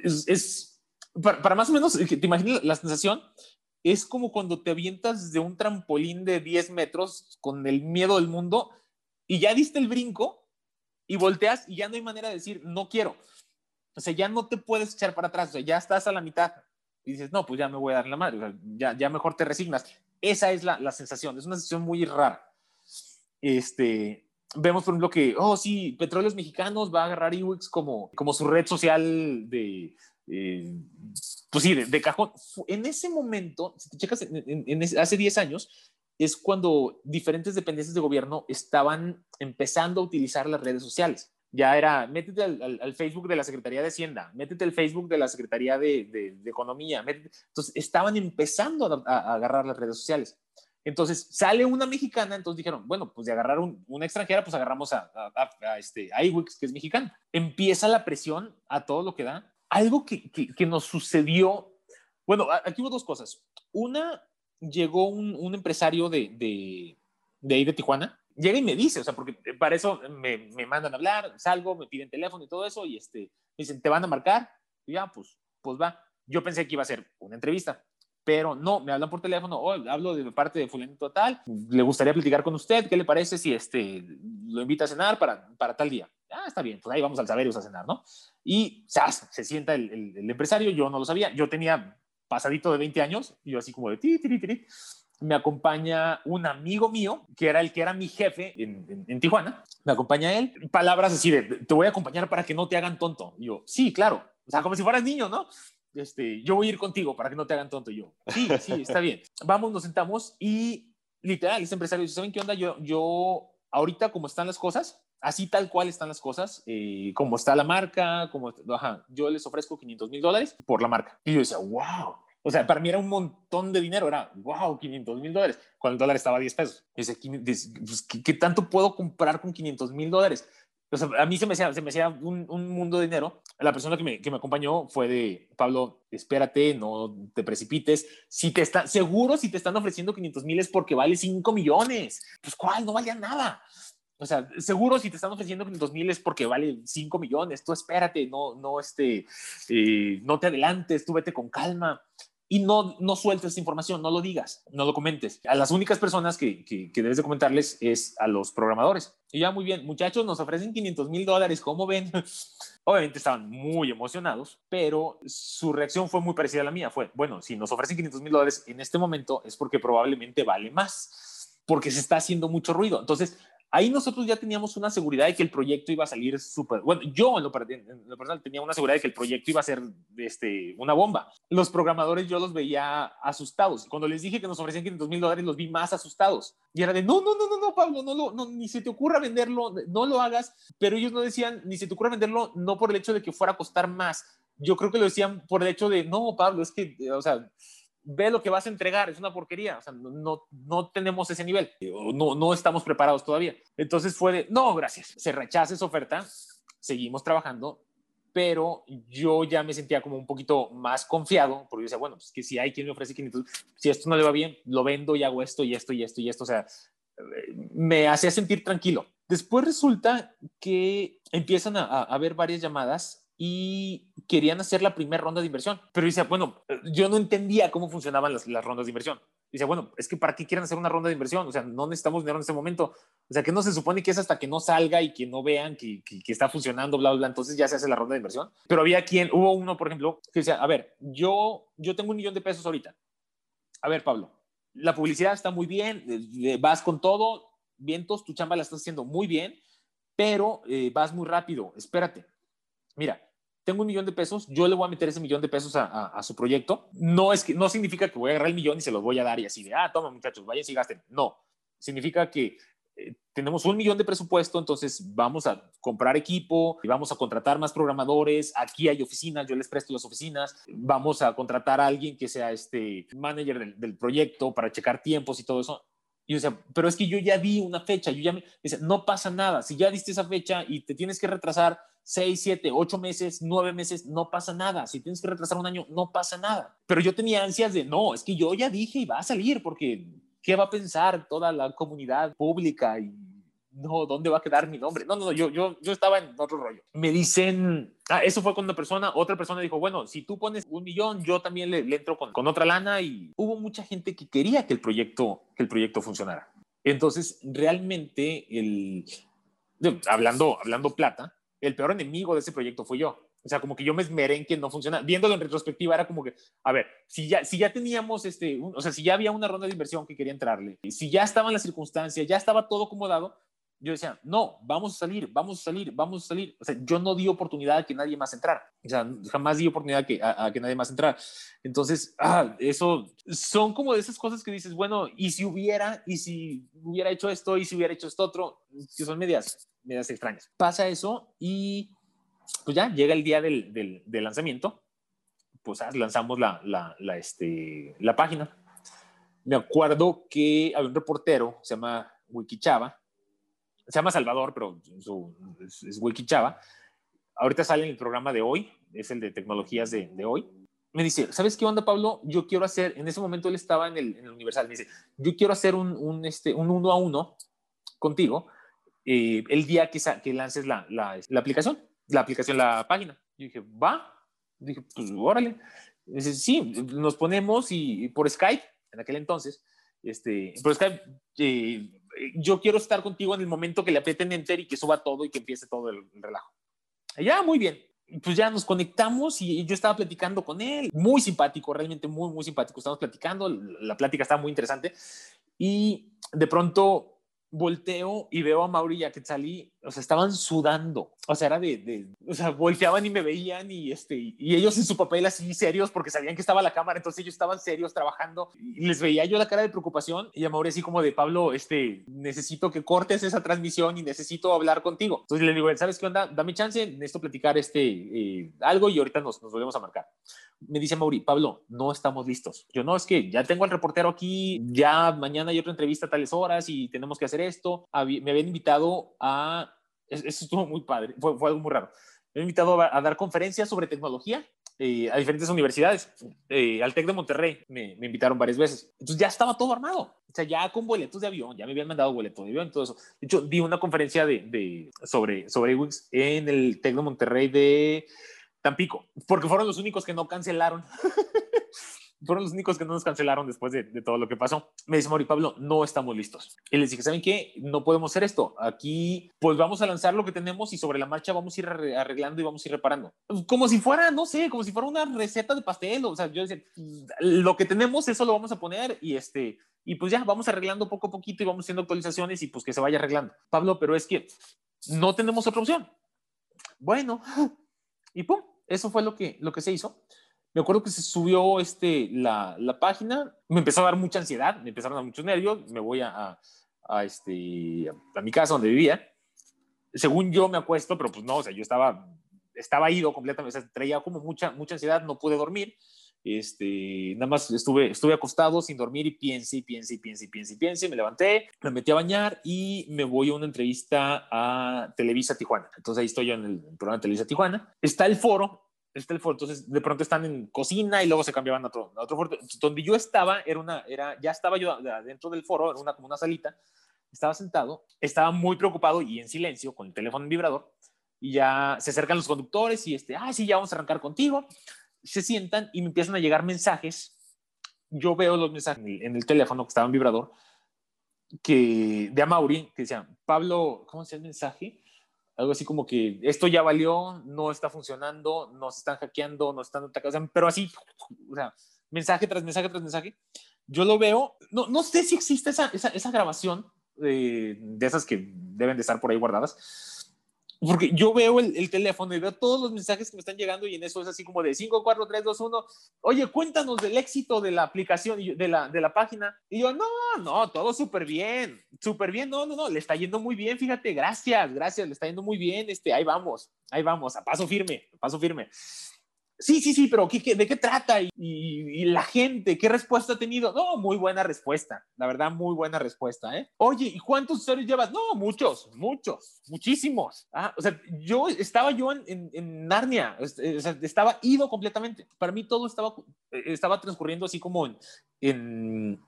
es para, más o menos, te imaginas la sensación, es como cuando te avientas de un trampolín de 10 metros con el miedo del mundo y ya diste el brinco y volteas y ya no hay manera de decir, no quiero. O sea, ya no te puedes echar para atrás, o sea, ya estás a la mitad y dices, no, pues ya me voy a dar la madre, ya, ya mejor te resignas. Esa es la, la sensación, es una sensación muy rara. Este, vemos, por ejemplo, que, oh, sí, Petróleos Mexicanos va a agarrar Iwix como, como su red social de, eh, pues sí, de, cajón. En ese momento, si te checas, hace 10 años, es cuando diferentes dependencias de gobierno estaban empezando a utilizar las redes sociales. Ya era, métete al, Facebook de la Secretaría de Hacienda, métete al Facebook de la Secretaría de, Economía. Entonces, estaban empezando a, agarrar las redes sociales. Entonces, sale una mexicana, entonces dijeron, bueno, pues de agarrar una extranjera, pues agarramos a, este, a iWix, que es mexicana. Empieza la presión a todo lo que da algo que, que, nos sucedió, bueno, aquí hubo dos cosas. Una, llegó un, un empresario de, de, de, ahí de Tijuana, llega y me dice, o sea, porque para eso me, me, mandan a hablar, salgo, me piden teléfono y todo eso, y este, me dicen, ¿te van a marcar? Y ya, pues, pues va. Yo pensé que iba a ser una entrevista, pero no, me hablan por teléfono, oh, hablo de parte de fulano total, le gustaría platicar con usted, ¿qué le parece si este, lo invita a cenar para, para tal día? Ah, está bien, pues ahí vamos al Saberius a cenar, ¿no? Y se sienta el, el, empresario, yo no lo sabía, yo tenía pasadito de 20 años, y yo así como de ti, ti, ti, me acompaña un amigo mío, que era el que era mi jefe en, en, Tijuana, me acompaña él, palabras así de, te voy a acompañar para que no te hagan tonto. Y yo, sí, claro, o sea, como si fueras niño, ¿no? Este, yo voy a ir contigo para que no te hagan tonto. Y yo, sí, sí, está bien. Vamos, nos sentamos y literal, ese empresario dice, ¿saben qué onda? Yo, yo ahorita como están las cosas, así tal cual están las cosas, eh, como está la marca, como, ajá, yo les ofrezco 500 mil dólares por la marca. Y yo decía, wow. O sea, para mí era un montón de dinero, era, wow, 500 mil dólares, cuando el dólar estaba a 10 pesos. Decía, pues, ¿qué, tanto puedo comprar con 500 mil dólares? O sea, a mí se me hacía, se me hacía un, un, mundo de dinero. La persona que me, que me, acompañó fue de, Pablo, espérate, no te precipites. Si te está, seguro si te están ofreciendo 500 mil es porque vale 5 millones. Pues, ¿cuál? No valía nada. O sea, seguro si te están ofreciendo 500 mil es porque vale 5 millones. Tú espérate, no, no, este, eh, no te adelantes, tú vete con calma y no, no sueltes esta información, no lo digas, no lo comentes. A las únicas personas que, que, debes de comentarles es a los programadores. Y ya muy bien, muchachos, nos ofrecen 500 mil dólares, ¿cómo ven? Obviamente estaban muy emocionados, pero su reacción fue muy parecida a la mía. Fue, bueno, si nos ofrecen 500 mil dólares en este momento es porque probablemente vale más, porque se está haciendo mucho ruido. Entonces, ahí nosotros ya teníamos una seguridad de que el proyecto iba a salir súper, bueno, yo en lo, personal tenía una seguridad de que el proyecto iba a ser este, una bomba. Los programadores yo los veía asustados. Cuando les dije que nos ofrecían 500 mil dólares, los vi más asustados. Y era de, no, no, no, no, no, Pablo, no, no, ni se te ocurra venderlo, no lo hagas. Pero ellos no decían, ni se te ocurra venderlo, no por el hecho de que fuera a costar más. Yo creo que lo decían por el hecho de, no, Pablo, es que, o sea, ve lo que vas a entregar, es una porquería, o sea, no, no tenemos ese nivel, no, no estamos preparados todavía. Entonces fue de, no, gracias, se rechaza esa oferta, seguimos trabajando, pero yo ya me sentía como un poquito más confiado, porque yo decía, bueno, pues que si hay quien me ofrece 500, si esto no le va bien, lo vendo y hago esto y esto y esto y esto, o sea, me hacía sentir tranquilo. Después resulta que empiezan a haber varias llamadas y querían hacer la primera ronda de inversión. Pero dice, bueno, yo no entendía cómo funcionaban las, rondas de inversión. Dice, bueno, es que ¿para qué quieren hacer una ronda de inversión? O sea, no necesitamos dinero en este momento. O sea, que no se supone que es hasta que no salga y que no vean que, que, está funcionando, bla, bla, bla. Entonces ya se hace la ronda de inversión. Pero había quien, hubo uno, por ejemplo, que decía, a ver, yo, yo tengo un millón de pesos ahorita. A ver, Pablo, la publicidad está muy bien, eh, vas con todo, vientos, tu chamba la estás haciendo muy bien, pero eh, vas muy rápido, espérate mira, tengo un millón de pesos, yo le voy a meter ese millón de pesos a, su proyecto. No, es que, no significa que voy a agarrar el millón y se los voy a dar y así de, ah, toma muchachos, vayan y gasten. No, significa que eh, tenemos un millón de presupuesto, entonces vamos a comprar equipo, y vamos a contratar más programadores, aquí hay oficinas, yo les presto las oficinas, vamos a contratar a alguien que sea este manager del, del proyecto para checar tiempos y todo eso. Y yo decía, pero es que yo ya vi una fecha, yo ya me, decía, no pasa nada, si ya diste esa fecha y te tienes que retrasar seis, siete, ocho meses, nueve meses, no pasa nada. Si tienes que retrasar un año, no pasa nada. Pero yo tenía ansias de, no, es que yo ya dije y va a salir porque ¿qué va a pensar toda la comunidad pública y no, ¿dónde va a quedar mi nombre? No, no, no, yo, yo, yo estaba en otro rollo. Me dicen, ah, eso fue con una persona, otra persona dijo, bueno, si tú pones un millón, yo también le, entro con, con, otra lana y hubo mucha gente que quería que el proyecto, que el proyecto funcionara. Entonces, realmente, el, hablando, hablando plata, el peor enemigo de ese proyecto fui yo. O sea, como que yo me esmeré en que no funciona. Viéndolo en retrospectiva, era como que, a ver, si ya, si ya teníamos, este, o sea, si ya había una ronda de inversión que quería entrarle, si ya estaban las circunstancias, ya estaba todo acomodado, yo decía, no, vamos a salir, vamos a salir, vamos a salir. O sea, yo no di oportunidad a que nadie más entrara. O sea, jamás di oportunidad que, a, que nadie más entrara. Entonces, ah, eso son como de esas cosas que dices, bueno, y si hubiera, y si hubiera hecho esto, y si hubiera hecho esto otro, que son medias, medias extrañas. Pasa eso y pues ya llega el día del, del, lanzamiento, pues ah, lanzamos la, la, la, este, la página. Me acuerdo que había un reportero, se llama Wikichava, se llama Salvador, pero su, es, Wiki Chava. Ahorita sale en el programa de hoy, es el de tecnologías de, de, hoy. Me dice, ¿sabes qué onda, Pablo? Yo quiero hacer, en ese momento él estaba en el, en el Universal, me dice, yo quiero hacer un, un, este, un uno a uno contigo eh, el día que, que lances la, la, la, aplicación, la aplicación, la página. Yo dije, va. Dije, pues órale. Dice, sí, nos ponemos y, por Skype, en aquel entonces, este, por Skype, eh, yo quiero estar contigo en el momento que le aprieten enter y que suba todo y que empiece todo el, relajo. Ya, muy bien. Pues ya nos conectamos y yo estaba platicando con él, muy simpático, realmente muy, muy simpático. Estamos platicando, la plática estaba muy interesante y de pronto volteo y veo a Mauri y a o sea, estaban sudando. O sea, era de, de, o sea, volteaban y me veían y, este, y ellos en su papel así serios porque sabían que estaba la cámara, entonces ellos estaban serios trabajando y les veía yo la cara de preocupación y a Mauri así como de, Pablo, este, necesito que cortes esa transmisión y necesito hablar contigo. Entonces le digo, ¿sabes qué onda? Dame chance, necesito platicar este, eh, algo y ahorita nos, nos volvemos a marcar. Me dice Mauri, Pablo, no estamos listos. Yo no, es que ya tengo al reportero aquí, ya mañana hay otra entrevista a tales horas y tenemos que hacer esto. Me habían invitado a, eso estuvo muy padre, fue, algo muy raro. Me habían invitado a, dar conferencias sobre tecnología eh, a diferentes universidades. Eh, al TEC de Monterrey me, invitaron varias veces. Entonces ya estaba todo armado. O sea, ya con boletos de avión, ya me habían mandado boletos de avión, todo eso. De hecho, di una conferencia de sobre, sobre Wix en el TEC de Monterrey de Tampico, porque fueron los únicos que no cancelaron. fueron los únicos que no nos cancelaron después de, de, todo lo que pasó. Me dice Mauri Pablo, no estamos listos. Y les dije, ¿saben qué? No podemos hacer esto. Aquí, pues vamos a lanzar lo que tenemos y sobre la marcha vamos a ir arreglando y vamos a ir reparando. Como si fuera, no sé, como si fuera una receta de pastel. O sea, yo decía, lo que tenemos, eso lo vamos a poner y este, y pues ya vamos arreglando poco a poquito y vamos haciendo actualizaciones y pues que se vaya arreglando. Pablo, pero es que no tenemos otra opción. Bueno, y pum, eso fue lo que, lo que se hizo me acuerdo que se subió este, la, la, página, me empezó a dar mucha ansiedad, me empezaron a dar muchos nervios, me voy a, a, este, a, mi casa donde vivía. Según yo me acuesto, pero pues no, o sea, yo estaba, estaba ido completamente, o sea, traía como mucha, mucha ansiedad, no pude dormir. Este, nada más estuve, estuve acostado sin dormir y piense y piense y piense y piense y piense. Me levanté, me metí a bañar y me voy a una entrevista a Televisa Tijuana. Entonces ahí estoy yo en el programa Televisa Tijuana. Está el foro está el foro, entonces de pronto están en cocina y luego se cambiaban a otro, a otro foro. Donde yo estaba, era una, era, ya estaba yo dentro del foro, era una, como una salita, estaba sentado, estaba muy preocupado y en silencio con el teléfono en vibrador y ya se acercan los conductores y este, ah, sí, ya vamos a arrancar contigo. Se sientan y me empiezan a llegar mensajes. Yo veo los mensajes en el, teléfono que estaba en vibrador que de Amauri, que decían, Pablo, ¿cómo llama el mensaje? Algo así como que esto ya valió, no está funcionando, nos están hackeando, nos están atacando, pero así, o sea, mensaje tras mensaje tras mensaje. Yo lo veo, no, no sé si existe esa, esa, esa grabación de, de esas que deben de estar por ahí guardadas, porque yo veo el, el, teléfono y veo todos los mensajes que me están llegando y en eso es así como de 5, 4, 3, 2, 1. Oye, cuéntanos del éxito de la aplicación, de la, de la página. Y yo, no, no, todo súper bien, súper bien. No, no, no, le está yendo muy bien, fíjate, gracias, gracias, le está yendo muy bien. Este, ahí vamos, ahí vamos, a paso firme, a paso firme. Sí, sí, sí, pero ¿qué, de qué trata? Y, la gente, ¿qué respuesta ha tenido? No, muy buena respuesta, la verdad, muy buena respuesta, ¿eh? Oye, ¿y cuántos usuarios llevas? No, muchos, muchos, muchísimos. Ah, o sea, yo estaba yo en, en, Narnia, estaba ido completamente. Para mí todo estaba, estaba transcurriendo así como en, en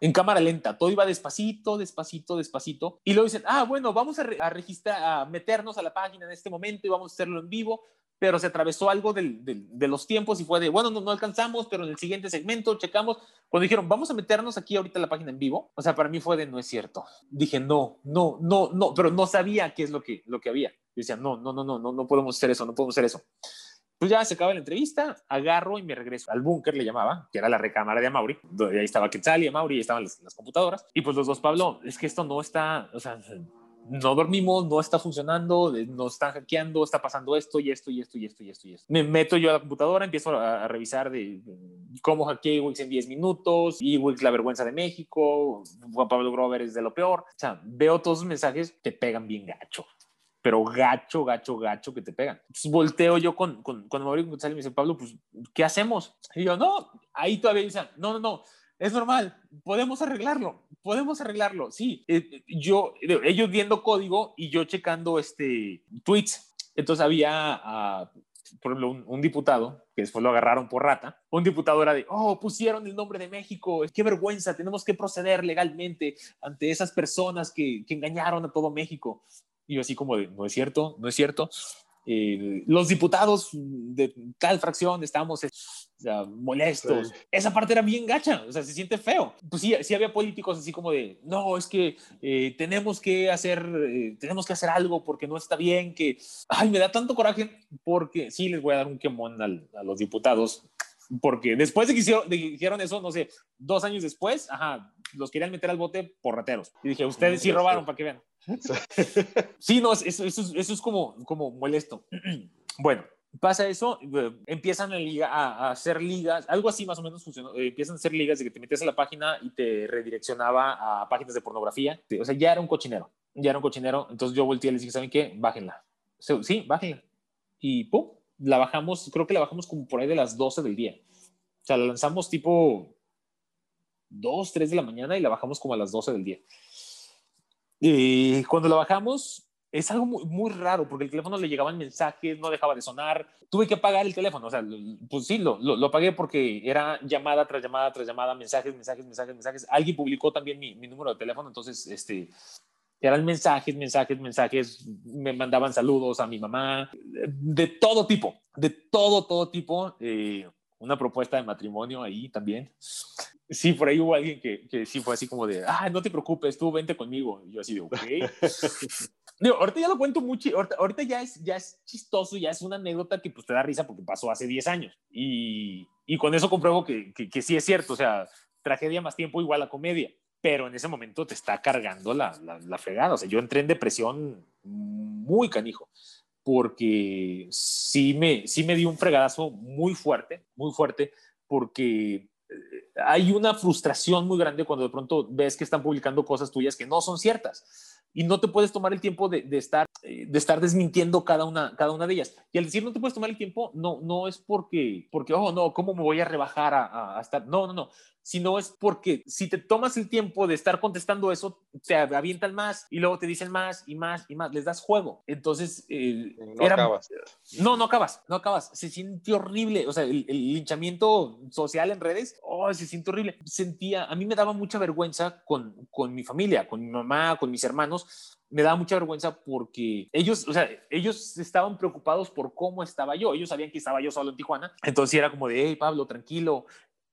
en cámara lenta, todo iba despacito, despacito, despacito. Y luego dicen, ah, bueno, vamos a, re a registrar, a meternos a la página en este momento y vamos a hacerlo en vivo pero se atravesó algo del, del, de los tiempos y fue de, bueno, no, no, alcanzamos, pero en el siguiente segmento checamos. Cuando dijeron, vamos a meternos aquí ahorita en la página en vivo, o sea, para mí fue de, no es cierto. Dije, no, no, no, no, pero no sabía qué es lo que, lo que había. Yo decía, no, no, no, no, no, no podemos hacer eso, no podemos hacer eso. Pues ya se acaba la entrevista, agarro y me regreso al búnker, le llamaba, que era la recámara de Amaury, donde ahí estaba Quetzal y Amaury, y estaban las, las computadoras. Y pues los dos, Pablo, es que esto no está, o sea, no dormimos, no está funcionando, nos están hackeando, está pasando esto y esto y esto y esto y esto y esto. Me meto yo a la computadora, empiezo a, a revisar de, de, cómo hackeé Wix en 10 minutos, y Wix la vergüenza de México, Juan Pablo Grover es de lo peor. O sea, veo todos los mensajes, te pegan bien gacho pero gacho, gacho, gacho que te pegan. Entonces volteo yo con, con, con Mauricio González y me dice, Pablo, pues, ¿qué hacemos? Y yo, no, ahí todavía dicen, no, no, no, es normal, podemos arreglarlo, podemos arreglarlo, sí. Eh, yo, ellos viendo código y yo checando este, tweets. Entonces había, uh, por ejemplo, un, un, diputado, que después lo agarraron por rata, un diputado era de, oh, pusieron el nombre de México, qué vergüenza, tenemos que proceder legalmente ante esas personas que, que engañaron a todo México. Y yo así como de, no es cierto, no es cierto. Eh, los diputados de tal fracción estamos o sea, molestos. Sí. Esa parte era bien gacha, o sea, se siente feo. Pues sí, sí había políticos así como de, no, es que eh, tenemos que hacer, eh, tenemos que hacer algo porque no está bien, que, ay, me da tanto coraje porque sí les voy a dar un quemón al, a los diputados. Porque después de que, hicieron, de que dijeron eso, no sé, dos años después, ajá, los querían meter al bote por rateros. Y dije, ustedes sí robaron, para que vean. sí, no, eso, eso, eso es como, como molesto. bueno, pasa eso, empiezan a, liga, a, a, hacer ligas, algo así más o menos funcionó, eh, empiezan a hacer ligas de que te metías a la página y te redireccionaba a páginas de pornografía, o sea, ya era un cochinero, ya era un cochinero, entonces yo volteé y les dije, ¿saben qué? Bájenla. Sí, bájenla. Y pum, la bajamos, creo que la bajamos como por ahí de las 12 del día. O sea, la lanzamos tipo 2, 3 de la mañana y la bajamos como a las 12 del día. Y cuando la bajamos, es algo muy, muy, raro porque el teléfono le llegaban mensajes, no dejaba de sonar. Tuve que apagar el teléfono. O sea, pues sí, lo, lo, lo porque era llamada tras llamada tras llamada, mensajes, mensajes, mensajes, mensajes. Alguien publicó también mi, mi número de teléfono, entonces, este, eran mensajes, mensajes, mensajes, me mandaban saludos a mi mamá, de todo tipo, de todo, todo tipo. Eh, una propuesta de matrimonio ahí también. Sí, por ahí hubo alguien que, que sí fue así como de, ah, no te preocupes, tú vente conmigo. Y yo así de, ok. Digo, ahorita ya lo cuento mucho, ahorita, ahorita, ya, es, ya es chistoso, ya es una anécdota que pues te da risa porque pasó hace 10 años. Y, con eso compruebo que, que, sí es cierto, o sea, tragedia más tiempo igual a comedia, pero en ese momento te está cargando la, la, fregada. O sea, yo entré en depresión muy canijo porque sí me, sí me dio un fregadazo muy fuerte, muy fuerte, porque hay una frustración muy grande cuando de pronto ves que están publicando cosas tuyas que no son ciertas y no te puedes tomar el tiempo de, de, estar, de estar desmintiendo cada una, cada una de ellas. Y al decir no te puedes tomar el tiempo, no, no es porque, porque, oh, no, ¿cómo me voy a rebajar a, a estar? No, no, no sino es porque si te tomas el tiempo de estar contestando eso, te avientan más y luego te dicen más y más y más, les das juego. Entonces, eh, no era, acabas. No, no acabas, no acabas. Se siente horrible, o sea, el, el linchamiento social en redes, oh, se siente horrible. Sentía, a mí me daba mucha vergüenza con, con mi familia, con mi mamá, con mis hermanos, me daba mucha vergüenza porque ellos, o sea, ellos estaban preocupados por cómo estaba yo. Ellos sabían que estaba yo solo en Tijuana. Entonces era como de, hey, Pablo, tranquilo,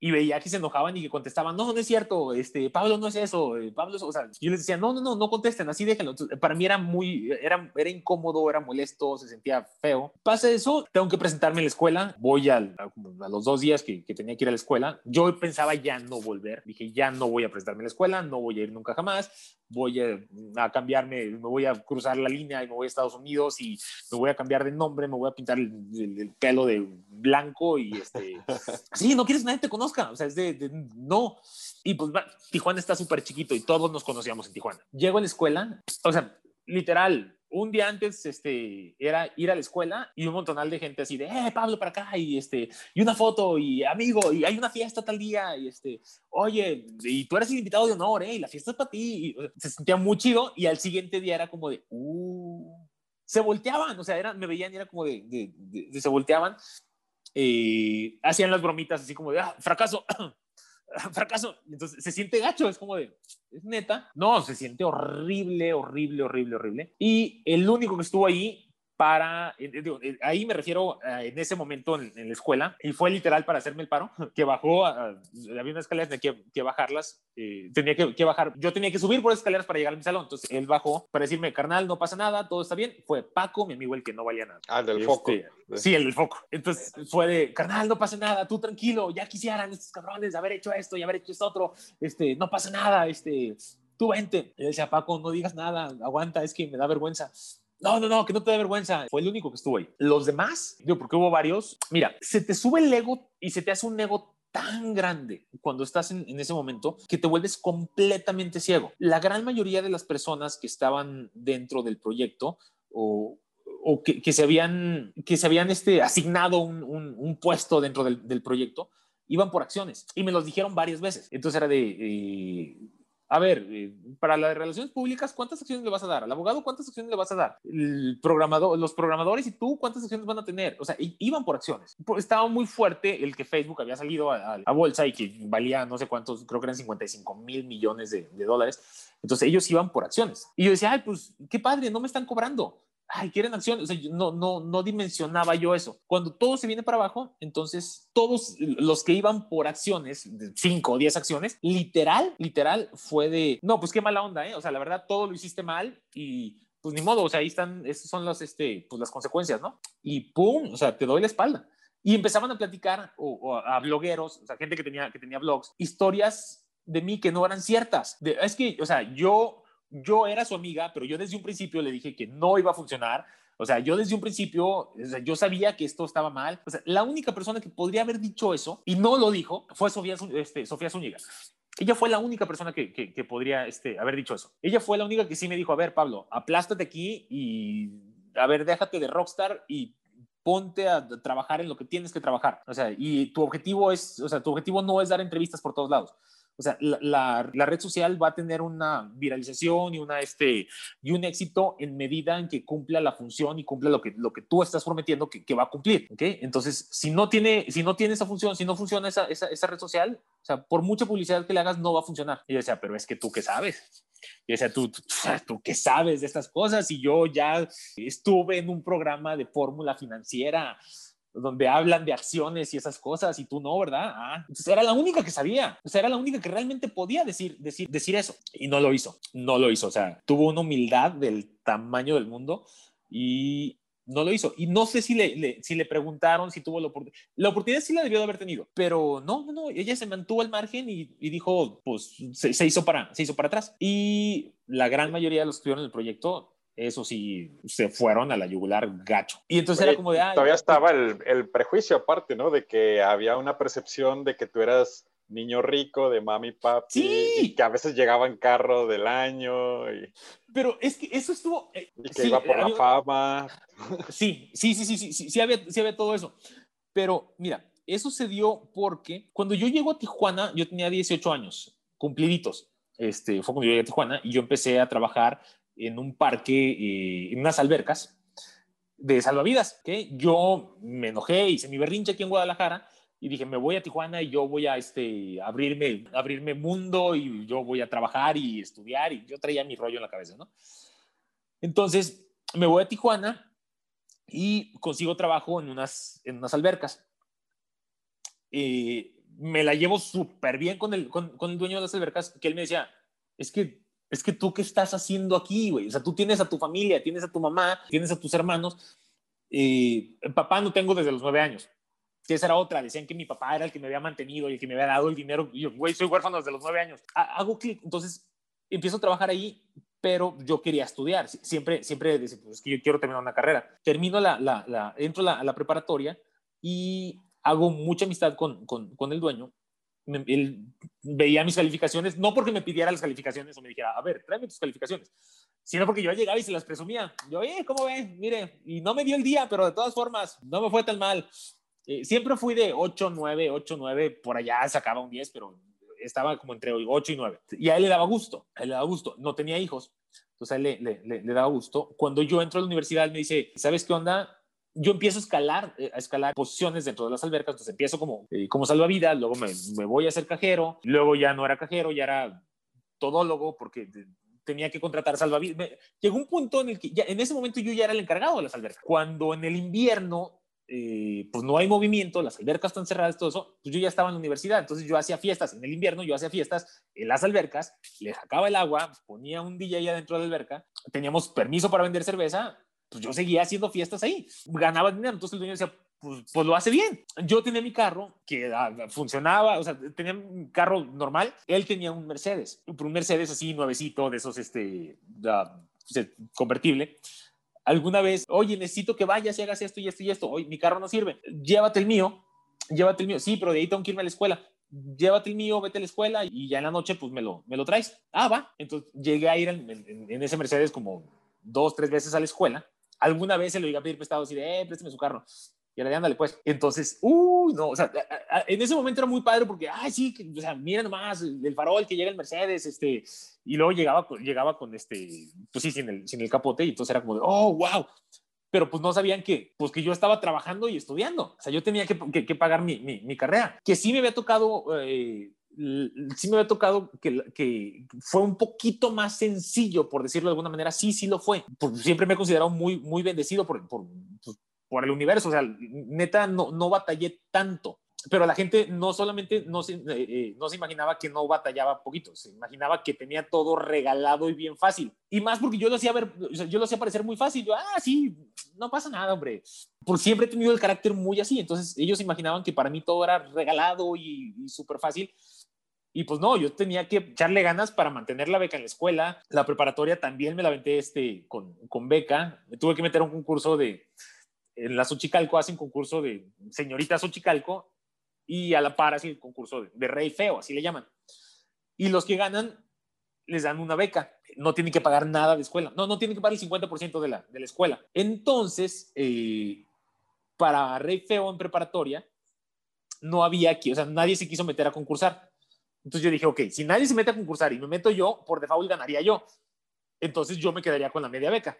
y veía que se enojaban y que contestaban, no, no es cierto, este, Pablo no es eso, eh, Pablo es, o sea, yo les decía, no, no, no, no contesten, así déjenlo. Entonces, para mí era muy, era, era incómodo, era molesto, se sentía feo. Pasa eso, tengo que presentarme en la escuela, voy al, a, a, los dos días que, que, tenía que ir a la escuela, yo pensaba ya no volver, dije, ya no voy a presentarme en la escuela, no voy a ir nunca jamás, voy a, a cambiarme, me voy a cruzar la línea y me voy a Estados Unidos y me voy a cambiar de nombre, me voy a pintar el, el, el pelo de blanco y este, sí, no quieres que nadie te conozca, o sea, es de, no. Y pues Tijuana está súper chiquito y todos nos conocíamos en Tijuana. Llego a la escuela, o sea, literal, un día antes este, era ir a la escuela y un montonal de gente así de, eh, Pablo, para acá, y, este, y una foto, y amigo, y hay una fiesta tal día, y este, oye, y tú eres el invitado de honor, eh, y la fiesta es para ti. Y, se sentía muy chido y al siguiente día era como de, uh, se volteaban, o sea, era, me veían y era como de se volteaban eh, hacían las bromitas así como de, ah, fracaso, fracaso. Entonces se siente gacho, es como de, es neta. No, se siente horrible, horrible, horrible, horrible. Y el único que estuvo ahí para, digo, ahí me refiero a, en ese momento en, en, la escuela, y fue literal para hacerme el paro, que bajó, a, había unas escaleras, tenía que, que bajarlas, eh, tenía que, que, bajar, yo tenía que subir por escaleras para llegar a mi salón, entonces él bajó para decirme, carnal, no pasa nada, todo está bien, fue Paco, mi amigo, el que no valía nada. Ah, el del este, foco. Sí, el del foco. Entonces fue de, carnal, no pasa nada, tú tranquilo, ya quisieran estos cabrones haber hecho esto y haber hecho esto otro, este, no pasa nada, este, tú vente. Y él decía, Paco, no digas nada, aguanta, es que me da vergüenza. No, no, no, que no te dé vergüenza. Fue el único que estuvo ahí. Los demás, digo, porque hubo varios. Mira, se te sube el ego y se te hace un ego tan grande cuando estás en, en, ese momento que te vuelves completamente ciego. La gran mayoría de las personas que estaban dentro del proyecto o, o que, que, se habían, que se habían este, asignado un, un, un puesto dentro del, del, proyecto iban por acciones y me los dijeron varias veces. Entonces era de... Eh, a ver, eh, para las relaciones públicas, ¿cuántas acciones le vas a dar? Al abogado, ¿cuántas acciones le vas a dar? El programador, los programadores y tú, ¿cuántas acciones van a tener? O sea, iban por acciones. Estaba muy fuerte el que Facebook había salido a, a, bolsa y que valía no sé cuántos, creo que eran 55 mil millones de, de dólares. Entonces ellos iban por acciones. Y yo decía, ay, pues qué padre, no me están cobrando ay, quieren acción. O sea, no, no, no dimensionaba yo eso. Cuando todo se viene para abajo, entonces todos los que iban por acciones, 5 o 10 acciones, literal, literal, fue de, no, pues qué mala onda, ¿eh? O sea, la verdad, todo lo hiciste mal y pues ni modo, o sea, ahí están, esas son las, este, pues, las consecuencias, ¿no? Y pum, o sea, te doy la espalda. Y empezaban a platicar, o, o a blogueros, o sea, gente que tenía, que tenía blogs, historias de mí que no eran ciertas. De, es que, o sea, yo yo era su amiga, pero yo desde un principio le dije que no iba a funcionar. O sea, yo desde un principio, yo sabía que esto estaba mal. O sea, la única persona que podría haber dicho eso y no lo dijo fue Sofía, este, Sofía Zúñiga. Ella fue la única persona que, que, que podría este, haber dicho eso. Ella fue la única que sí me dijo, a ver, Pablo, aplástate aquí y, a ver, déjate de rockstar y ponte a trabajar en lo que tienes que trabajar. O sea, y tu objetivo es, o sea, tu objetivo no es dar entrevistas por todos lados. O sea, la, red social va a tener una viralización y, una, este, y un éxito en medida en que cumpla la función y cumpla lo que, lo que tú estás prometiendo que, que va a cumplir. ¿okay? Entonces, si no, tiene, si no tiene esa función, si no funciona esa, esa, red social, o sea, por mucha publicidad que le hagas, no va a funcionar. Y yo decía, pero es que tú qué sabes. Y decía, ¿Tú, tú, tú qué sabes de estas cosas. Y yo ya estuve en un programa de fórmula financiera donde hablan de acciones y esas cosas y tú no, ¿verdad? Ah, era la única que sabía, o era la única que realmente podía decir, decir, decir eso y no lo hizo, no lo hizo, o sea, tuvo una humildad del tamaño del mundo y no lo hizo. Y no sé si le, si le preguntaron si tuvo la oportunidad. La oportunidad sí la debió de haber tenido, pero no, no, no, ella se mantuvo al margen y, dijo, pues se, se, hizo para, se hizo para atrás. Y la gran mayoría de los que estuvieron en el proyecto eso sí, se fueron a la yugular gacho. Y entonces Oye, era como de... Todavía estaba el, el, prejuicio aparte, ¿no? De que había una percepción de que tú eras niño rico de mami papi. Sí. Y que a veces llegaba en carro del año. Y, Pero es que eso estuvo... Eh, y que sí, iba por había, la fama. Sí, sí, sí, sí, sí, sí, sí, había, sí había todo eso. Pero mira, eso se dio porque cuando yo llego a Tijuana, yo tenía 18 años, cumpliditos. Este, fue cuando yo llegué a Tijuana y yo empecé a trabajar en un parque, en unas albercas de salvavidas, que yo me enojé, hice mi berrinche aquí en Guadalajara y dije, me voy a Tijuana y yo voy a este, abrirme, abrirme mundo y yo voy a trabajar y estudiar y yo traía mi rollo en la cabeza, ¿no? Entonces, me voy a Tijuana y consigo trabajo en unas, en unas albercas. Eh, me la llevo súper bien con el, con, con el dueño de las albercas, que él me decía, es que es que tú qué estás haciendo aquí, güey. O sea, tú tienes a tu familia, tienes a tu mamá, tienes a tus hermanos. Papá no tengo desde los nueve años. Que esa era otra. Decían que mi papá era el que me había mantenido y el que me había dado el dinero. Y yo, güey, soy huérfano desde los nueve años. Hago clic. Entonces empiezo a trabajar ahí, pero yo quería estudiar. Siempre, siempre decía, pues es que yo quiero terminar una carrera. Termino la, la, la entro a la, la preparatoria y hago mucha amistad con, con, con el dueño él veía mis calificaciones, no porque me pidiera las calificaciones o me dijera, a ver, tráeme tus calificaciones, sino porque yo llegaba y se las presumía. Yo, eh, ¿cómo ven? Mire, y no me dio el día, pero de todas formas, no me fue tan mal. Eh, siempre fui de 8, 9, 8, 9, por allá sacaba un 10, pero estaba como entre 8 y 9. Y a él le daba gusto, a él le daba gusto. No tenía hijos, entonces a él le, le, le, le daba gusto. Cuando yo entro a la universidad, me dice, ¿sabes qué onda? Yo empiezo a escalar, eh, a escalar posiciones dentro de las albercas, entonces empiezo como, eh, como salvavidas, luego me, voy a ser cajero, luego ya no era cajero, ya era todólogo porque tenía que contratar salvavidas. Llegó un punto en el que ya, en ese momento yo ya era el encargado de las albercas. Cuando en el invierno eh, pues no hay movimiento, las albercas están cerradas, todo eso, pues yo ya estaba en la universidad, entonces yo hacía fiestas en el invierno, yo hacía fiestas en las albercas, le sacaba el agua, ponía un DJ adentro de la alberca, teníamos permiso para vender cerveza, pues yo seguía haciendo fiestas ahí, ganaba dinero, entonces el dueño decía, pues, pues, lo hace bien. Yo tenía mi carro que ah, funcionaba, o sea, tenía un carro normal, él tenía un Mercedes, un Mercedes así nuevecito, de esos, este, convertible. Alguna vez, oye, necesito que vayas y hagas esto y esto y esto, oye, mi carro no sirve, llévate el mío, llévate el mío, sí, pero de ahí tengo que irme a la escuela, llévate el mío, vete a la escuela y ya en la noche pues me lo, me lo traes. Ah, va. Entonces llegué a ir en ese Mercedes como dos, tres veces a la escuela alguna vez se lo iba a pedir prestado, así de, eh, préstame su carro. Y ahora ándale, pues. Entonces, uy, no, o sea, en ese momento era muy padre porque, ay, sí, o sea, mira nomás, el farol que llega el Mercedes, este, y luego llegaba, llegaba con este, pues sí, sin el, sin el capote, y entonces era como de, oh, wow. Pero pues no sabían que, pues que yo estaba trabajando y estudiando. O sea, yo tenía que, que, que pagar mi, mi, mi, carrera. Que sí me había tocado eh, sí me había tocado que, que, fue un poquito más sencillo, por decirlo de alguna manera. Sí, sí lo fue. Por, siempre me he considerado muy, muy bendecido por, por, pues, por, el universo. O sea, neta, no, no batallé tanto. Pero la gente no solamente no se, eh, no se imaginaba que no batallaba poquito, se imaginaba que tenía todo regalado y bien fácil. Y más porque yo lo hacía ver, o sea, yo lo hacía parecer muy fácil. Yo, ah, sí, no pasa nada, hombre. Por siempre he tenido el carácter muy así. Entonces ellos imaginaban que para mí todo era regalado y, y súper fácil. Y pues no, yo tenía que echarle ganas para mantener la beca en la escuela. La preparatoria también me la aventé este, con, con beca. Me tuve que meter a un concurso de, en la Xochicalco hacen concurso de señorita Xochicalco y a la par hacen el concurso de, rey feo, así le llaman. Y los que ganan les dan una beca. No tienen que pagar nada de escuela. No, no tienen que pagar el 50% de la, de la escuela. Entonces, eh, para rey feo en preparatoria, no había aquí, o sea, nadie se quiso meter a concursar Entonces yo dije, ok, si nadie se mete a concursar y me meto yo, por default ganaría yo. Entonces yo me quedaría con la media beca.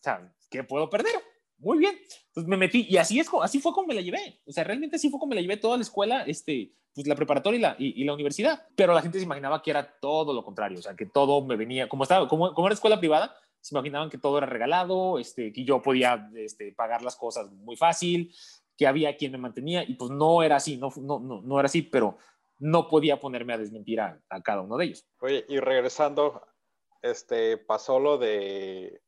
O sea, ¿qué puedo perder? Muy bien. Entonces me metí y así, es, así fue como me la llevé. O sea, realmente así fue como me la llevé toda la escuela, este, pues la preparatoria y la, y, la universidad. Pero la gente se imaginaba que era todo lo contrario, o sea, que todo me venía, como, estaba, como, como era escuela privada, se imaginaban que todo era regalado, este, que yo podía este, pagar las cosas muy fácil, que había quien me mantenía y pues no era así, no, no, no, no era así, pero no podía ponerme a desmentir a, a, cada uno de ellos. Oye, y regresando, este, pasó lo de,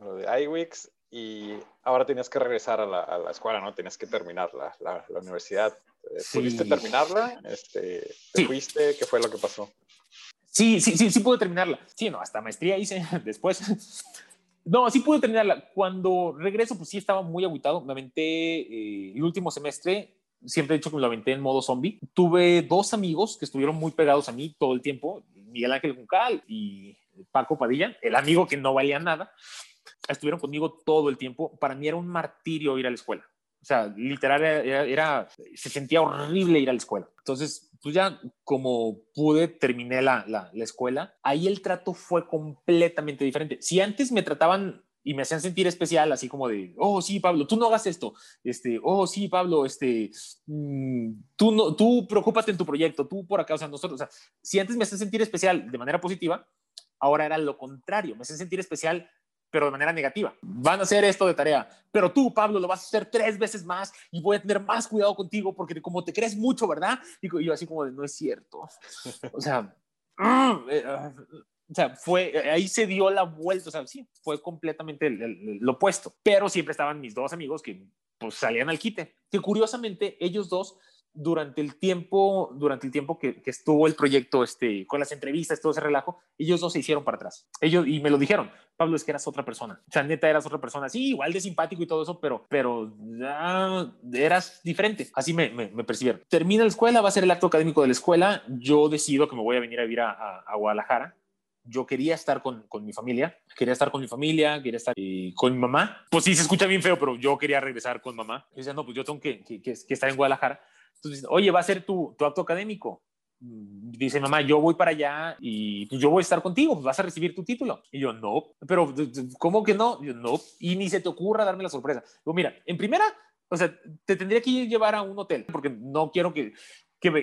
lo de iWix y ahora tenías que regresar a la, a la escuela, ¿no? Tenías que terminar la, la, la universidad. Eh, ¿Pudiste terminarla? Este, ¿Te sí. fuiste? ¿Qué fue lo que pasó? Sí, sí, sí, sí pude terminarla. Sí, no, hasta maestría hice después. No, sí pude terminarla. Cuando regreso, pues sí estaba muy agüitado. Me aventé eh, el último semestre. Siempre he dicho que me lo aventé en modo zombie. Tuve dos amigos que estuvieron muy pegados a mí todo el tiempo. Miguel Ángel Juncal y Paco Padilla, el amigo que no valía nada estuvieron conmigo todo el tiempo. Para mí era un martirio ir a la escuela. O sea, literal, era, se sentía horrible ir a la escuela. Entonces, pues ya como pude, terminé la, la, escuela, ahí el trato fue completamente diferente. Si antes me trataban y me hacían sentir especial, así como de, oh, sí, Pablo, tú no hagas esto, este, oh, sí, Pablo, este, mmm, tú, no, tú preocúpate en tu proyecto, tú por acá, o sea, nosotros, o sea, si antes me hacían sentir especial de manera positiva, ahora era lo contrario, me hacían sentir especial pero de manera negativa. Van a hacer esto de tarea, pero tú, Pablo, lo vas a hacer tres veces más y voy a tener más cuidado contigo porque como te crees mucho, ¿verdad? Y yo así como de, no es cierto. O sea, eh, o sea, fue, ahí se dio la vuelta, o sea, sí, fue completamente el, el, lo opuesto, pero siempre estaban mis dos amigos que pues salían al quite, que curiosamente ellos dos durante el tiempo, durante el tiempo que, que, estuvo el proyecto, este, con las entrevistas, todo ese relajo, ellos dos se hicieron para atrás. Ellos, y me lo dijeron, Pablo, es que eras otra persona. O sea, neta, eras otra persona. Sí, igual de simpático y todo eso, pero, pero ya eras diferente. Así me, me, me, percibieron. Termina la escuela, va a ser el acto académico de la escuela. Yo decido que me voy a venir a vivir a, a, a Guadalajara yo quería estar con, con, mi familia, quería estar con mi familia, quería estar eh, con mi mamá. Pues sí, se escucha bien feo, pero yo quería regresar con mamá. Yo decía, no, pues yo tengo que, que, que, que estar en Guadalajara. Entonces, oye, va a ser tu, tu acto académico. Mm, dice mamá, yo voy para allá y pues yo voy a estar contigo, pues vas a recibir tu título. Y yo, no, pero ¿cómo que no? Yo, no, y ni se te ocurra darme la sorpresa. Digo, mira, en primera, o sea, te tendría que llevar a un hotel porque no quiero que,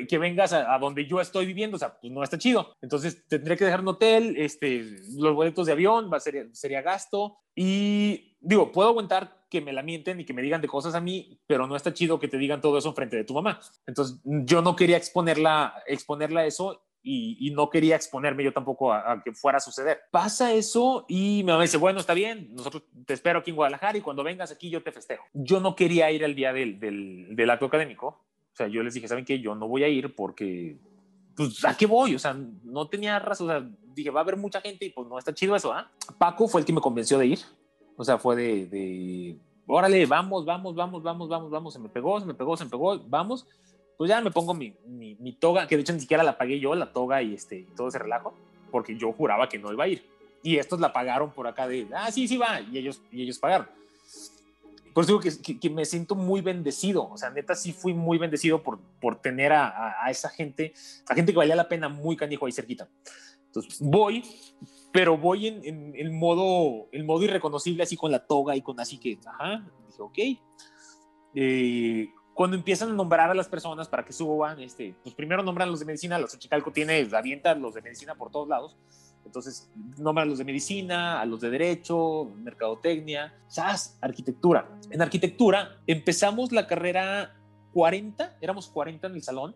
que, vengas a, donde yo estoy viviendo, o sea, pues no está chido. Entonces tendría que dejar un hotel, este, los boletos de avión, va a ser, sería gasto. Y digo, puedo aguantar que me la mienten y que me digan de cosas a mí, pero no está chido que te digan todo eso en frente de tu mamá. Entonces yo no quería exponerla, exponerla a eso y, no quería exponerme yo tampoco a, que fuera a suceder. Pasa eso y mi mamá dice, bueno, está bien, nosotros te espero aquí en Guadalajara y cuando vengas aquí yo te festejo. Yo no quería ir el día del, del, acto académico, sea, yo les dije, ¿saben qué? Yo no voy a ir porque, pues, ¿a qué voy? O sea, no tenía razón. O sea, dije, va a haber mucha gente y pues no está chido eso, ¿ah? Paco fue el que me convenció de ir. O sea, fue de, de, órale, vamos, vamos, vamos, vamos, vamos, vamos. Se me pegó, se me pegó, se me pegó, vamos. Pues ya me pongo mi, mi, mi toga, que de hecho ni siquiera la pagué yo, la toga y, este, y todo ese relajo, porque yo juraba que no iba a ir. Y estos la pagaron por acá de, ah, sí, sí va. Y ellos, y ellos pagaron por eso digo que, que, que, me siento muy bendecido, o sea, neta sí fui muy bendecido por, por tener a, a, a, esa gente, a gente que valía la pena muy canijo ahí cerquita. Entonces voy, pero voy en, en el modo, el modo irreconocible, así con la toga y con así que, ajá, dije, ok. Eh, cuando empiezan a nombrar a las personas para que suban, este, pues primero nombran los de medicina, los Chicalco tiene, avienta los de medicina por todos lados, entonces, nombran a los de medicina, a los de derecho, mercadotecnia, SAS, arquitectura. En arquitectura empezamos la carrera 40, éramos 40 en el salón,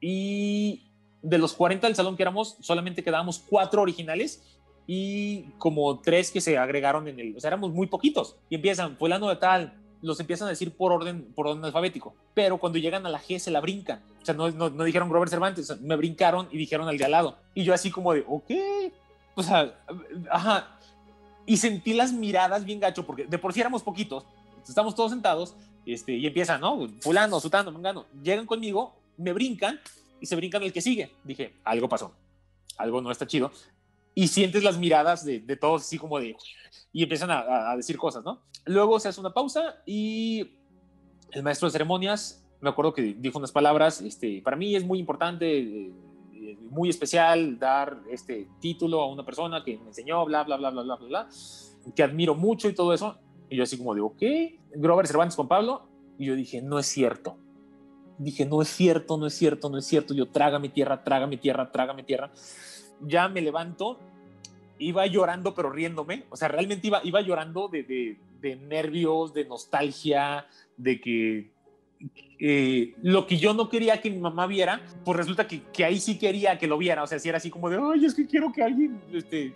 y de los 40 del salón que éramos, solamente quedábamos cuatro originales y como tres que se agregaron en el, o sea, éramos muy poquitos. Y empiezan, fulano de tal, los empiezan a decir por orden, por orden alfabético, pero cuando llegan a la G se la brincan. O sea, no, no, no dijeron Robert Cervantes, me brincaron y dijeron al de al lado. Y yo así como de, ok, o sea, ajá. Y sentí las miradas bien gacho, porque de por sí éramos poquitos, estamos todos sentados, este, y empiezan, ¿no? Fulano, sutano, mangano. Llegan conmigo, me brincan y se brincan el que sigue. Dije, algo pasó, algo no está chido. Y sientes las miradas de, de todos así como de... Y empiezan a, a, decir cosas, ¿no? Luego se hace una pausa y el maestro de ceremonias, me acuerdo que dijo unas palabras, este, para mí es muy importante... Eh, eh, muy especial dar este título a una persona que me enseñó, bla, bla, bla, bla, bla, bla, bla, que admiro mucho y todo eso. Y yo así como digo, ¿qué? Grover Cervantes con Pablo. Y yo dije, no es cierto. Dije, no es cierto, no es cierto, no es cierto. Yo traga mi tierra, traga mi tierra, traga mi tierra. Ya me levanto, iba llorando pero riéndome. O sea, realmente iba, iba llorando de, de, de nervios, de nostalgia, de que eh, lo que yo no quería que mi mamá viera, pues resulta que, que, ahí sí quería que lo viera. O sea, si era así como de, ay, es que quiero que alguien, este,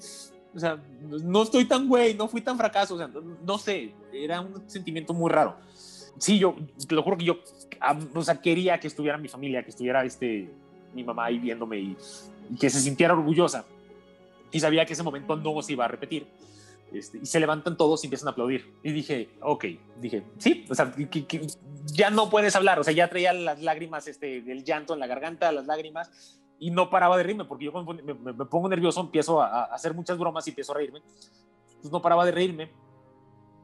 o sea, no estoy tan güey, no fui tan fracaso, o sea, no, no, sé, era un sentimiento muy raro. Sí, yo, te lo juro que yo, o sea, quería que estuviera mi familia, que estuviera este, mi mamá ahí viéndome y, que se sintiera orgullosa. Y sabía que ese momento no se iba a repetir. Este, y se levantan todos y empiezan a aplaudir. Y dije, ok, dije, sí, o sea, ya no puedes hablar, o sea, ya traía las lágrimas, este, del llanto en la garganta, las lágrimas, y no paraba de reírme, porque yo me, me, pongo nervioso, empiezo a, a, hacer muchas bromas y empiezo a reírme. Pues no paraba de reírme.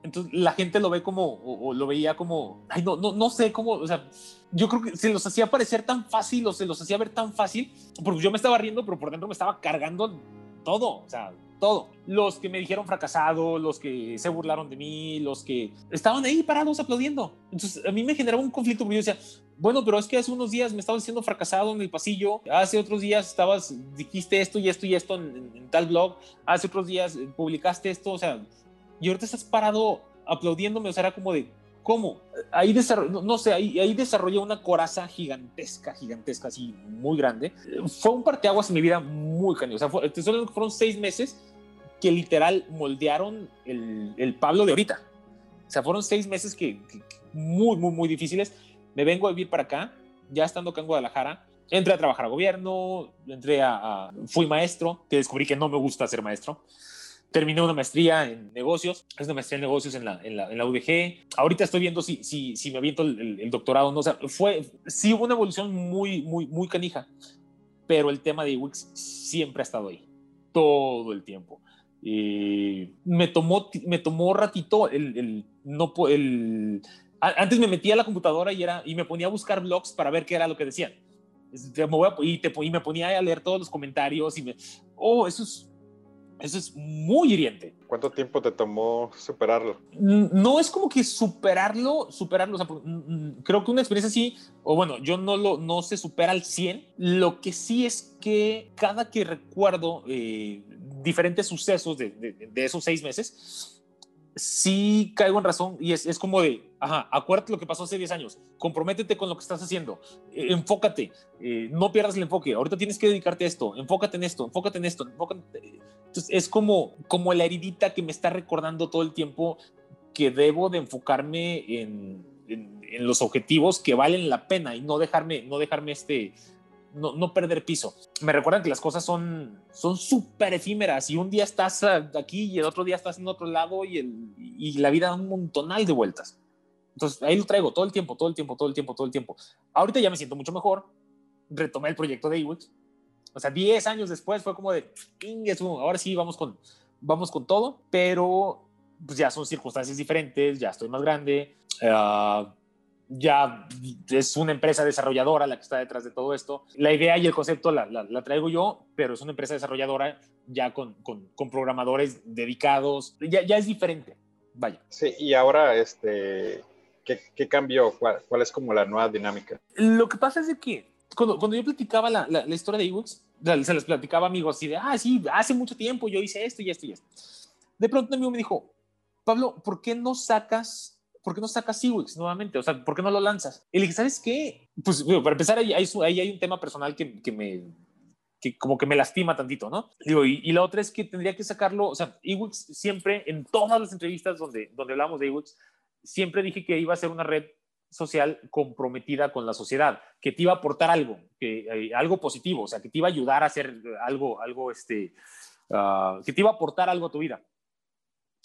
Entonces la gente lo ve como, o, o lo veía como, ay, no, no, no sé cómo, o sea, yo creo que se los hacía parecer tan fácil o se los hacía ver tan fácil, porque yo me estaba riendo, pero por dentro me estaba cargando todo, o sea, todo. Los que me dijeron fracasado, los que se burlaron de mí, los que estaban ahí parados aplaudiendo. Entonces a mí me generaba un conflicto porque yo decía, bueno, pero es que hace unos días me estabas diciendo fracasado en el pasillo, hace otros días estabas, dijiste esto y esto y esto en, en, en tal blog, hace otros días publicaste esto, o sea, y ahorita estás parado aplaudiéndome, o sea, era como de, ¿cómo? Ahí no, no, sé, ahí, ahí desarrollé una coraza gigantesca, gigantesca, así, muy grande. Fue un parteaguas en mi vida muy cañón. O sea, fue, fueron seis meses que literal moldearon el, el, Pablo de ahorita. O sea, fueron seis meses que, muy, muy, muy difíciles. Me vengo a vivir para acá, ya estando acá en Guadalajara. Entré a trabajar a gobierno, entré a, a fui maestro, que descubrí que no me gusta ser maestro terminé una maestría en negocios, es una maestría en negocios en la, en la, en la UDG. Ahorita estoy viendo si, si, si me aviento el, el, el, doctorado no. O sea, fue, sí hubo una evolución muy, muy, muy canija, pero el tema de Wix siempre ha estado ahí, todo el tiempo. Eh, me, tomó, me tomó ratito el, el, no, el, antes me metía a la computadora y, era, y me ponía a buscar blogs para ver qué era lo que decían. Y, te, y me ponía a leer todos los comentarios y me, oh, eso es eso es muy hiriente. ¿Cuánto tiempo te tomó superarlo? No es como que superarlo, superarlo. O sea, creo que una experiencia así, o bueno, yo no lo no se supera al 100. Lo que sí es que cada que recuerdo eh, diferentes sucesos de, de, de, esos seis meses, sí caigo en razón y es, es como de, ajá, acuérdate lo que pasó hace 10 años, comprométete con lo que estás haciendo, eh, enfócate, eh, no pierdas el enfoque, ahorita tienes que dedicarte a esto, enfócate en esto, enfócate en esto, enfócate. Entonces es como, como la heridita que me está recordando todo el tiempo que debo de enfocarme en, en, en los objetivos que valen la pena y no dejarme, no dejarme este, no, no, perder piso. Me recuerdan que las cosas son son súper efímeras y un día estás aquí y el otro día estás en otro lado y, el, y la vida da un montonal de vueltas. Entonces ahí lo traigo todo el tiempo, todo el tiempo, todo el tiempo, todo el tiempo. Ahorita ya me siento mucho mejor. Retomé el proyecto de Ewix. O sea, 10 años después fue como de, ahora sí, vamos con, vamos con todo, pero pues ya son circunstancias diferentes, ya estoy más grande. Uh, ya es una empresa desarrolladora la que está detrás de todo esto. La idea y el concepto la, la, la traigo yo, pero es una empresa desarrolladora ya con, con, con programadores dedicados, ya, ya, es diferente, vaya. Sí, y ahora, este, ¿qué, qué cambió? ¿Cuál, ¿Cuál, es como la nueva dinámica? Lo que pasa es de que cuando, cuando yo platicaba la, la, la historia de eBooks, se les platicaba amigos así de, ah, sí, hace mucho tiempo yo hice esto y esto y esto. De pronto un amigo me dijo, Pablo, ¿por qué no sacas ¿por qué no sacas Seawix nuevamente? O sea, ¿por qué no lo lanzas? Y le dije, ¿sabes qué? Pues bueno, para empezar, ahí ahí hay un tema personal que, que, me, que como que me lastima tantito, ¿no? Digo, y, y, la otra es que tendría que sacarlo, o sea, eWix siempre, en todas las entrevistas donde, donde hablamos de eWix, siempre dije que iba a ser una red social comprometida con la sociedad, que te iba a aportar algo, que, eh, algo positivo, o sea, que te iba a ayudar a hacer algo, algo este, uh, que te iba a aportar algo a tu vida.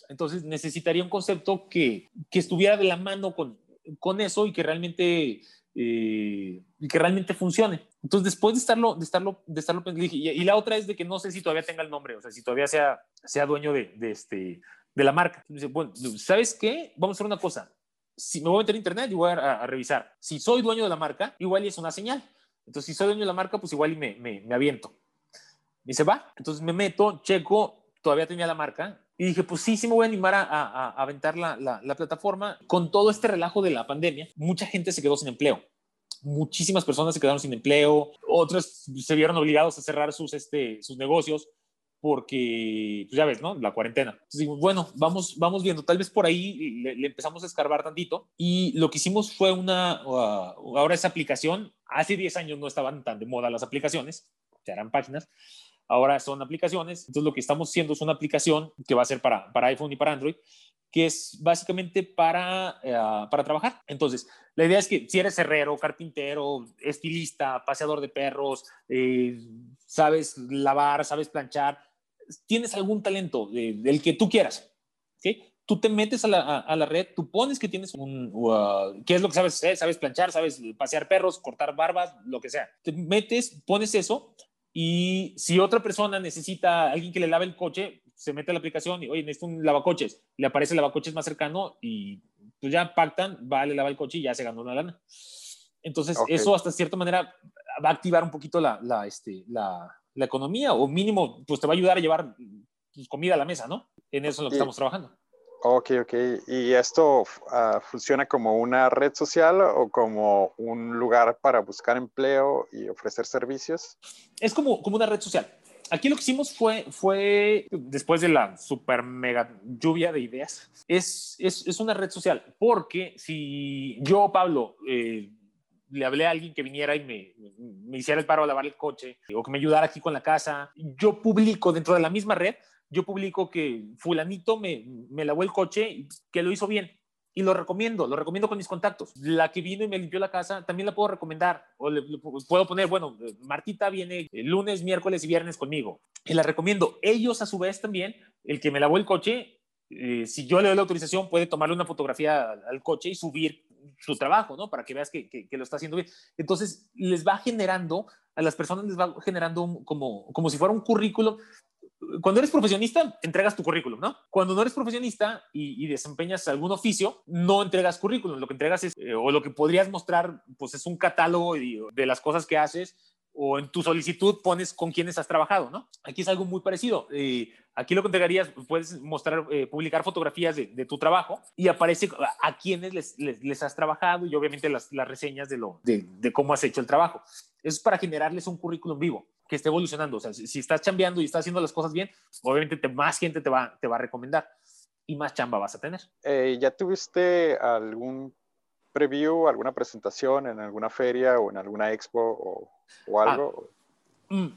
Entonces necesitaría un concepto que, que estuviera de la mano con, con eso y que realmente, eh, y que realmente funcione. Entonces después de estarlo, de estarlo, de estarlo y, y, la otra es de que no sé si todavía tenga el nombre, o sea, si todavía sea, sea dueño de, de este, de la marca. Bueno, ¿sabes qué? Vamos a hacer una cosa. Si me voy a meter a internet y voy a, a, a revisar. Si soy dueño de la marca, igual es una señal Entonces, si soy dueño de la marca, pues igual y me, me, me aviento. Me dice, va. Entonces me meto, checo, todavía tenía la marca. Y dije, pues sí, sí me voy a animar a, a, aventar la, la, la, plataforma. Con todo este relajo de la pandemia, mucha gente se quedó sin empleo. Muchísimas personas se quedaron sin empleo. Otras se vieron obligados a cerrar sus, este, sus negocios porque, pues ya ves, ¿no? La cuarentena. Entonces bueno, vamos, vamos viendo. Tal vez por ahí le, le empezamos a escarbar tantito. Y lo que hicimos fue una, uh, ahora esa aplicación, hace 10 años no estaban tan de moda las aplicaciones, ya eran páginas ahora son aplicaciones. Entonces lo que estamos haciendo es una aplicación que va a ser para, para iPhone y para Android, que es básicamente para, uh, para trabajar. Entonces, la idea es que si eres herrero, carpintero, estilista, paseador de perros, eh, sabes lavar, sabes planchar, tienes algún talento eh, del que tú quieras, ¿okay? Tú te metes a la, a, a la, red, tú pones que tienes un, uh, ¿qué es lo que sabes? Eh? Sabes planchar, sabes pasear perros, cortar barbas, lo que sea. Te metes, pones eso, y si otra persona necesita a alguien que le lave el coche, se mete a la aplicación y, oye, necesito un lavacoches. Le aparece el lavacoches más cercano y pues ya pactan, va, le lava el coche y ya se ganó una lana. Entonces, okay. eso hasta cierta manera va a activar un poquito la, la, este, la, la, economía o mínimo, pues te va a ayudar a llevar pues, comida a la mesa, ¿no? En eso es lo que estamos trabajando. Ok, ok. ¿Y esto uh, funciona como una red social o como un lugar para buscar empleo y ofrecer servicios? Es como, como una red social. Aquí lo que hicimos fue, fue después de la super mega lluvia de ideas, es, es, es una red social, porque si yo, Pablo, eh, le hablé a alguien que viniera y me, hiciera el paro a lavar el coche o que me ayudara aquí con la casa, yo publico dentro de la misma red yo publico que fulanito me, me lavó el coche y que lo hizo bien. Y lo recomiendo, lo recomiendo con mis contactos. La que vino y me limpió la casa, también la puedo recomendar. O puedo poner, bueno, Martita viene lunes, miércoles y viernes conmigo. Y la recomiendo. Ellos, a su vez, también, el que me lavó el coche, eh, si yo le doy la autorización, puede tomarle una fotografía al coche y subir su trabajo, ¿no? Para que veas que, que, lo está haciendo bien. Entonces, les va generando, a las personas les va generando como, como si fuera un currículo cuando eres profesionista, entregas tu currículum, ¿no? Cuando no eres profesionista y, y desempeñas algún oficio, no entregas currículum. Lo que entregas es, eh, o lo que podrías mostrar, pues es un catálogo de las cosas que haces o en tu solicitud pones con quiénes has trabajado, ¿no? Aquí es algo muy parecido. Eh, aquí lo que entregarías, puedes mostrar, eh, publicar fotografías de, de, tu trabajo y aparece a quienes les, les, les has trabajado y obviamente las, las reseñas de, lo, de, de, cómo has hecho el trabajo. Eso es para generarles un currículum vivo que esté evolucionando. O sea, si, si estás chambeando y estás haciendo las cosas bien, obviamente te, más gente te va, te va a recomendar y más chamba vas a tener. Eh, ¿Ya tuviste algún preview, alguna presentación en alguna feria o en alguna expo o, o algo? Ah,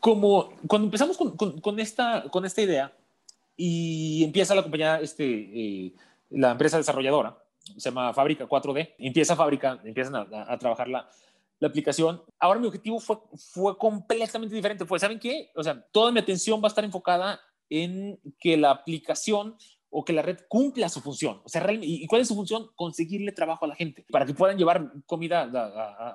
como cuando empezamos con, con, con, esta, con esta idea y empieza la compañía, este, eh, la empresa desarrolladora, se llama Fábrica 4D, empieza fábrica, empiezan a, a, a trabajar la, la aplicación. Ahora mi objetivo fue, fue completamente diferente. Fue, ¿saben qué? O sea, toda mi atención va a estar enfocada en que la aplicación o que la red cumpla su función. O sea, ¿y cuál es su función? Conseguirle trabajo a la gente, para que puedan llevar comida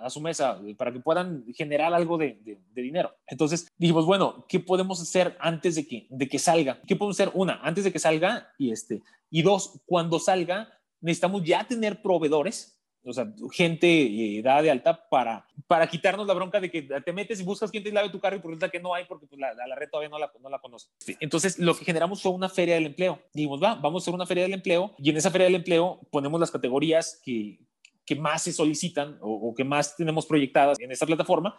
a, su mesa, para que puedan generar algo de, dinero. Entonces dijimos, bueno, ¿qué podemos hacer antes de que, de que salga? ¿Qué podemos hacer? Una, antes de que salga, y, este, y dos, cuando salga, necesitamos ya tener proveedores o sea, gente eh, dada de alta para, para quitarnos la bronca de que te metes y buscas quien te lave tu carro y resulta que no hay porque pues, la, la, red todavía no la, no la conoce. Entonces, lo que generamos fue una feria del empleo. Dijimos, va, vamos a hacer una feria del empleo y en esa feria del empleo ponemos las categorías que, que más se solicitan o, o que más tenemos proyectadas en esta plataforma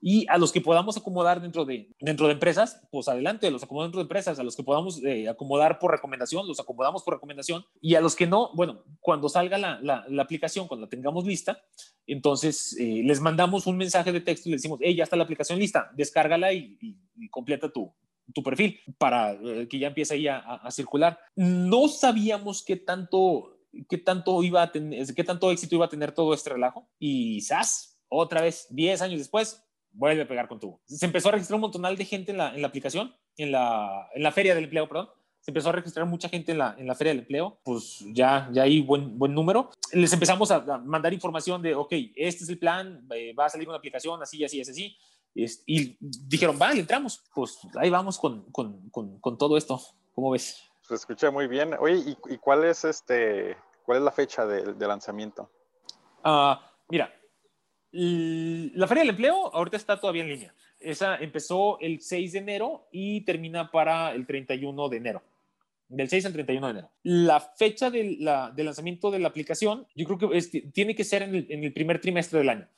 y a los que podamos acomodar dentro de, dentro de empresas, pues adelante, los acomodamos dentro de empresas, a los que podamos eh, acomodar por recomendación, los acomodamos por recomendación, y a los que no, bueno, cuando salga la, la, la aplicación, cuando la tengamos lista, entonces eh, les mandamos un mensaje de texto y les decimos, hey, ya está la aplicación lista, descárgala y, y, y completa tu, tu perfil para eh, que ya empiece ahí a, a, circular. No sabíamos qué tanto, qué tanto iba a tener, qué tanto éxito iba a tener todo este relajo, y ¡zas! Otra vez, 10 años después, vuelve a pegar con tubo. Se empezó a registrar un montonal de gente en la, en la aplicación, en la, en la feria del empleo, perdón. Se empezó a registrar mucha gente en la, en la feria del empleo, pues ya, ya hay buen, buen número. Les empezamos a, mandar información de, ok, este es el plan, eh, va a salir una aplicación así, así, así, así. Y dijeron, vale, entramos. Pues ahí vamos con, con, con, con todo esto. ¿Cómo ves? Se escucha muy bien. Oye, ¿y, y cuál es este, cuál es la fecha de, de lanzamiento? Uh, mira, La Feria del Empleo ahorita está todavía en línea. Esa empezó el 6 de enero y termina para el 31 de enero. Del 6 al 31 de enero. La fecha del, lanzamiento de la aplicación, yo creo que tiene que ser en el, primer trimestre del año.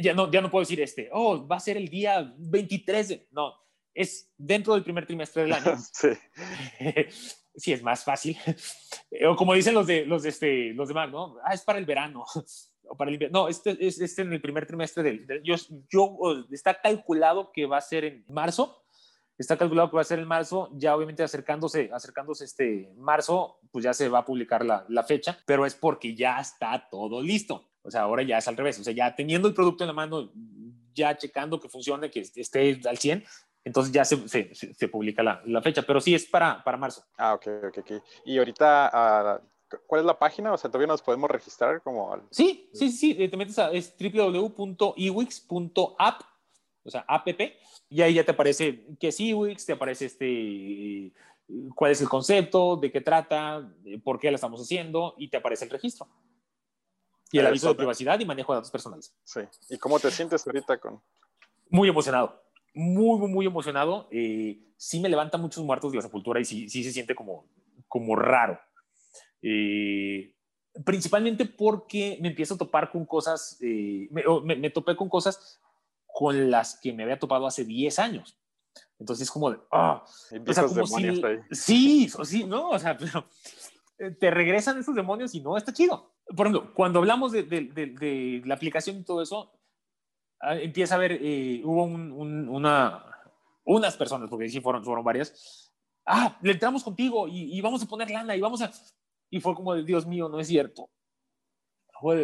Ya no, ya no puedo decir este, oh, va a ser el día 23 de... No, es dentro del primer trimestre del año. sí. sí, es más fácil. o como dicen los de los, este, los demás, ¿no? Ah, es para el verano para invierno. No, este es este en el primer trimestre del, yo, yo, está calculado que va a ser en marzo. Está calculado que va a ser en marzo, ya obviamente acercándose, acercándose este marzo, pues ya se va a publicar la, la fecha, pero es porque ya está todo listo. O sea, ahora ya es al revés. O sea, ya teniendo el producto en la mano, ya checando que funcione, que esté al 100, entonces ya se, se, se publica la, la, fecha, pero sí es para, para marzo. Ah, ok, ok, ok. Y ahorita, uh, ¿Cuál es la página? O sea, todavía nos podemos registrar como... Sí, sí, sí, eh, te metes a es www.ewix.app, o sea, app, y ahí ya te aparece qué es Ewix, te aparece este, cuál es el concepto, de qué trata, por qué la estamos haciendo, y te aparece el registro. Y el aviso de privacidad y manejo de datos personales. Sí. ¿Y cómo te sientes ahorita con...? Muy emocionado, muy, muy, muy emocionado. Eh, sí me levanta muchos muertos de la sepultura y sí, sí se siente como, como raro eh, principalmente porque me empiezo a topar con cosas, eh, me, me, topé con cosas con las que me había topado hace 10 años. Entonces es como de, ah, o sea, como si, sí, sí, no, o sea, pero eh, te regresan esos demonios y no, está chido. Por ejemplo, cuando hablamos de, de, de, la aplicación y todo eso, ah, empieza a haber, hubo un, una, unas personas, porque sí fueron, fueron varias, ah, le entramos contigo y, y, vamos a poner lana y vamos a, y fue como de, Dios mío, no es cierto.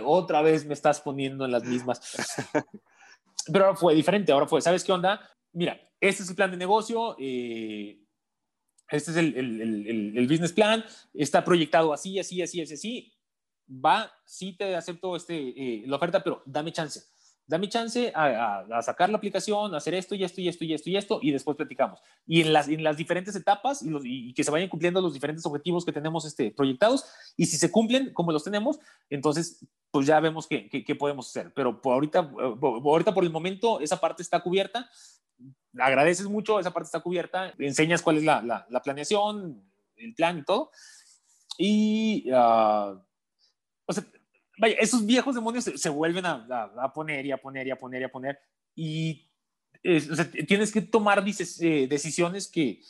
otra vez me estás poniendo en las mismas. Pero ahora fue diferente, ahora fue, ¿sabes qué onda? Mira, este es el plan de negocio, eh, este es el, el, el, business plan, está proyectado así, así, así, así, así. Va, sí te acepto este, eh, la oferta, pero dame chance dame chance a, sacar la aplicación, a hacer esto y esto y esto y esto y esto, y después platicamos. Y en las, en las diferentes etapas y, que se vayan cumpliendo los diferentes objetivos que tenemos este, proyectados, y si se cumplen como los tenemos, entonces pues ya vemos qué, qué, podemos hacer. Pero por ahorita, ahorita por el momento esa parte está cubierta, agradeces mucho, esa parte está cubierta, enseñas cuál es la, la, planeación, el plan y todo. Y, uh, o sea, vaya, esos viejos demonios se, vuelven a, a, poner y a poner y a poner y a poner. Y o sea, tienes que tomar dices, eh, decisiones que,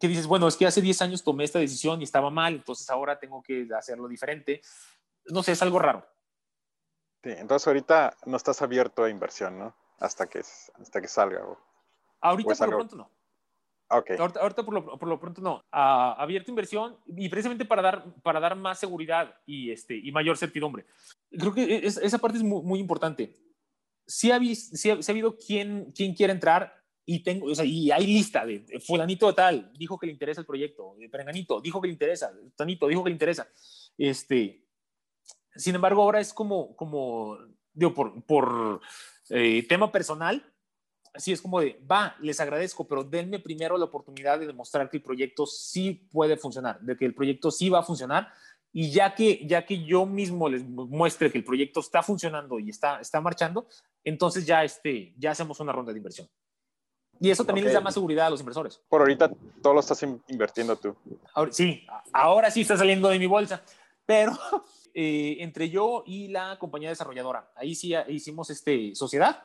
que dices, bueno, es que hace 10 años tomé esta decisión y estaba mal, entonces ahora tengo que hacerlo diferente. No sé, es algo raro. Sí, entonces ahorita no estás abierto a inversión, ¿no? Hasta que, hasta que salga. ahorita por lo pronto no. Okay. Ahorita, por, lo, por, lo, pronto no. Ha abierto inversión y precisamente para dar, para dar más seguridad y, este, y mayor certidumbre. Creo que esa parte es muy, muy importante. Si ha, si ha, habido quien, quien quiere entrar y, tengo, o sea, y hay lista de, fulanito tal, dijo que le interesa el proyecto, perenganito, dijo que le interesa, tanito, dijo que le interesa. Este, sin embargo, ahora es como, como digo, por, por eh, tema personal, Así es como de, va, les agradezco, pero denme primero la oportunidad de demostrar que el proyecto sí puede funcionar, de que el proyecto sí va a funcionar. Y ya que, ya que yo mismo les muestre que el proyecto está funcionando y está, está marchando, entonces ya, este, ya hacemos una ronda de inversión. Y eso también les da más seguridad a los inversores. Por ahorita todo lo estás invirtiendo tú. sí, ahora sí está saliendo de mi bolsa, pero eh, entre yo y la compañía desarrolladora, ahí sí hicimos este, sociedad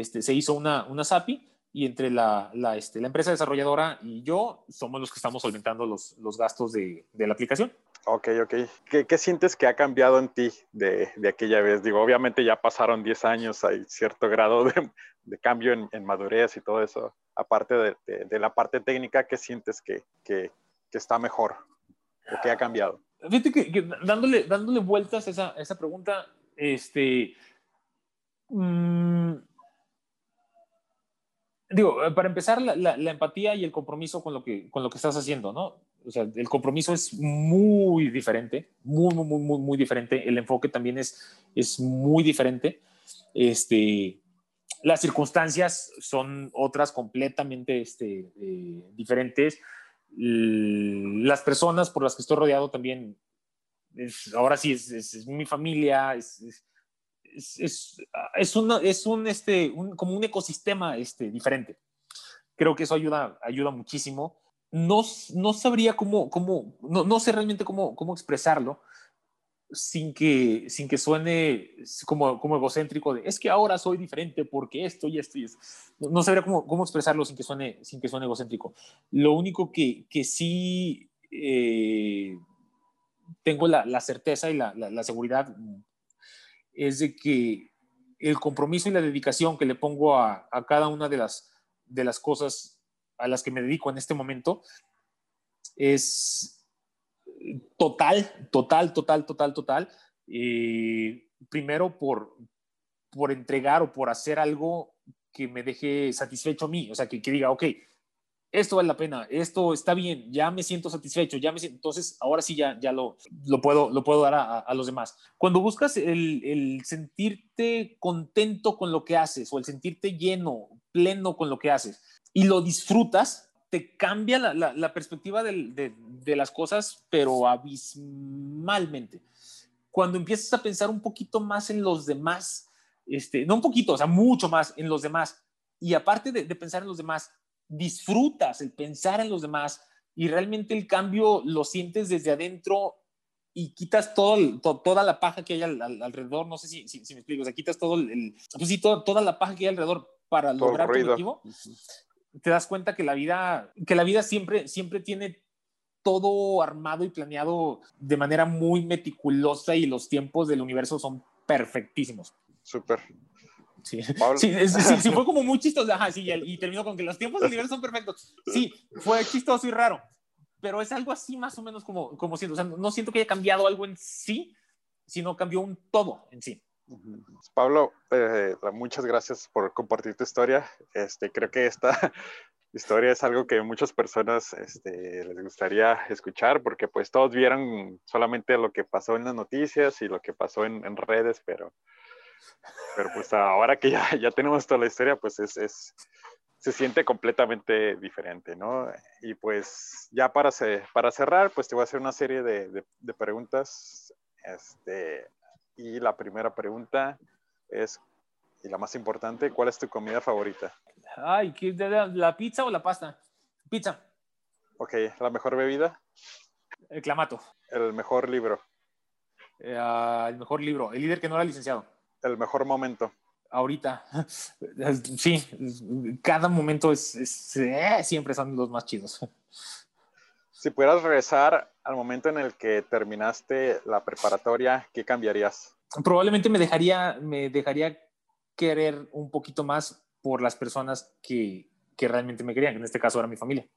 este, se hizo una, una SAPI y entre la, la, este, la, empresa desarrolladora y yo somos los que estamos solventando los, los gastos de, de, la aplicación. Ok, ok. ¿Qué, ¿Qué, sientes que ha cambiado en ti de, de, aquella vez? Digo, obviamente ya pasaron 10 años, hay cierto grado de, de cambio en, en, madurez y todo eso. Aparte de, la parte técnica, ¿qué sientes que, que, que, está mejor o qué ha cambiado? Fíjate que, dándole, dándole vueltas a esa, esa pregunta, este... Mmm, digo, eh, para empezar, la, empatía y el compromiso con lo, que, con lo que estás haciendo, ¿no? O sea, el compromiso es muy diferente, muy, muy, muy, muy, diferente. El enfoque también es, es muy diferente. Este, las circunstancias son otras completamente este, eh, diferentes. Las personas por las que estoy rodeado también, ahora sí, es, mi familia, es, es, es, es, una, es un, este, un, como un ecosistema este, diferente. Creo que eso ayuda, ayuda muchísimo. No, no sabría cómo, cómo no, no sé realmente cómo, cómo expresarlo, sin que, sin que suene como, como egocéntrico de es que ahora soy diferente porque esto y esto y esto. No, no sabría cómo, cómo, expresarlo sin que suene, sin que suene egocéntrico. Lo único que, que sí eh, tengo la, la, certeza y la, la, la, seguridad es de que el compromiso y la dedicación que le pongo a, a cada una de las, de las cosas a las que me dedico en este momento es total, total, total, total, total. Eh, primero por, por entregar o por hacer algo que me deje satisfecho a mí, o sea, que, que diga, ok, esto vale la pena, esto está bien, ya me siento satisfecho, ya me siento, entonces ahora sí ya, ya lo, lo, puedo, lo puedo dar a, los demás. Cuando buscas el, sentirte contento con lo que haces o el sentirte lleno, pleno con lo que haces y lo disfrutas, te cambia la, la, perspectiva de, de, las cosas, pero abismalmente. Cuando empiezas a pensar un poquito más en los demás, este, no un poquito, o sea, mucho más en los demás, y aparte de pensar en los demás, disfrutas el pensar en los demás y realmente el cambio lo sientes desde adentro y quitas todo, to, toda la paja que hay al, al, alrededor, no sé si, si, si, me explico, o sea, quitas todo el, pues sí, todo, toda la paja que hay alrededor para todo lograr tu objetivo. Te das cuenta que la vida, que la vida siempre, siempre tiene todo armado y planeado de manera muy meticulosa y los tiempos del universo son perfectísimos. Súper. Sí. Sí, sí, sí, fue como muy chistoso. Ajá, sí, y, terminó con que los tiempos del universo son perfectos. Sí, fue chistoso y raro, pero es algo así más o menos como, como siento. O sea, no siento que haya cambiado algo en sí, sino cambió un todo en sí. Pablo, eh, muchas gracias por compartir tu historia. Este, creo que esta historia es algo que muchas personas este, les gustaría escuchar porque pues todos vieron solamente lo que pasó en las noticias y lo que pasó en, en redes, pero, pero pues ahora que ya, ya tenemos toda la historia, pues es, es, se siente completamente diferente, ¿no? Y pues ya para, para cerrar, pues te voy a hacer una serie de, de, de preguntas este, y la primera pregunta es, y la más importante, ¿cuál es tu comida favorita? Ay, ¿la pizza o la pasta? Pizza. Ok, ¿la mejor bebida? El clamato. ¿El mejor libro? Eh, uh, el mejor libro, el líder que no era licenciado. ¿El mejor momento? Ahorita, sí, cada momento es, es eh, siempre son los más chidos. Si pudieras regresar al momento en el que terminaste la preparatoria, ¿qué cambiarías? Probablemente me dejaría, me dejaría querer un poquito más por las personas que, que realmente me querían, que en este caso era mi familia.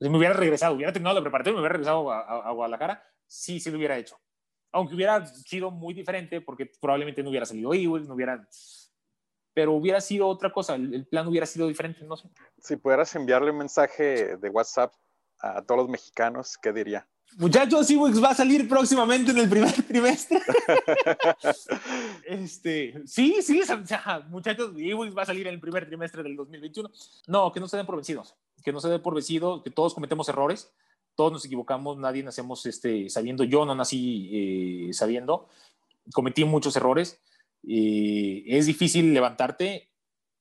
Si me hubiera regresado, hubiera terminado la preparatoria, me hubiera regresado a, a, a Guadalajara, sí, sí lo hubiera hecho. Aunque hubiera sido muy diferente, porque probablemente no hubiera salido Ewell, no hubiera pero hubiera sido otra cosa, el, plan hubiera sido diferente, no sé. Si pudieras enviarle un mensaje de WhatsApp a todos los mexicanos, ¿qué diría? Muchachos, Ewoks va a salir próximamente en el primer trimestre. este, sí, sí, muchachos, Ewoks va a salir en el primer trimestre del 2021. No, que no se den por vencidos, que no se den por vencidos, que todos cometemos errores, todos nos equivocamos, nadie nacemos este, sabiendo. Yo no nací eh, sabiendo, cometí muchos errores. Eh, es difícil levantarte,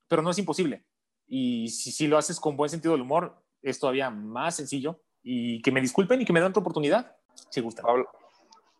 pero no es imposible. Y si, si lo haces con buen sentido del humor, es todavía más sencillo y que me disculpen y que me den otra oportunidad, si gustan. Pablo,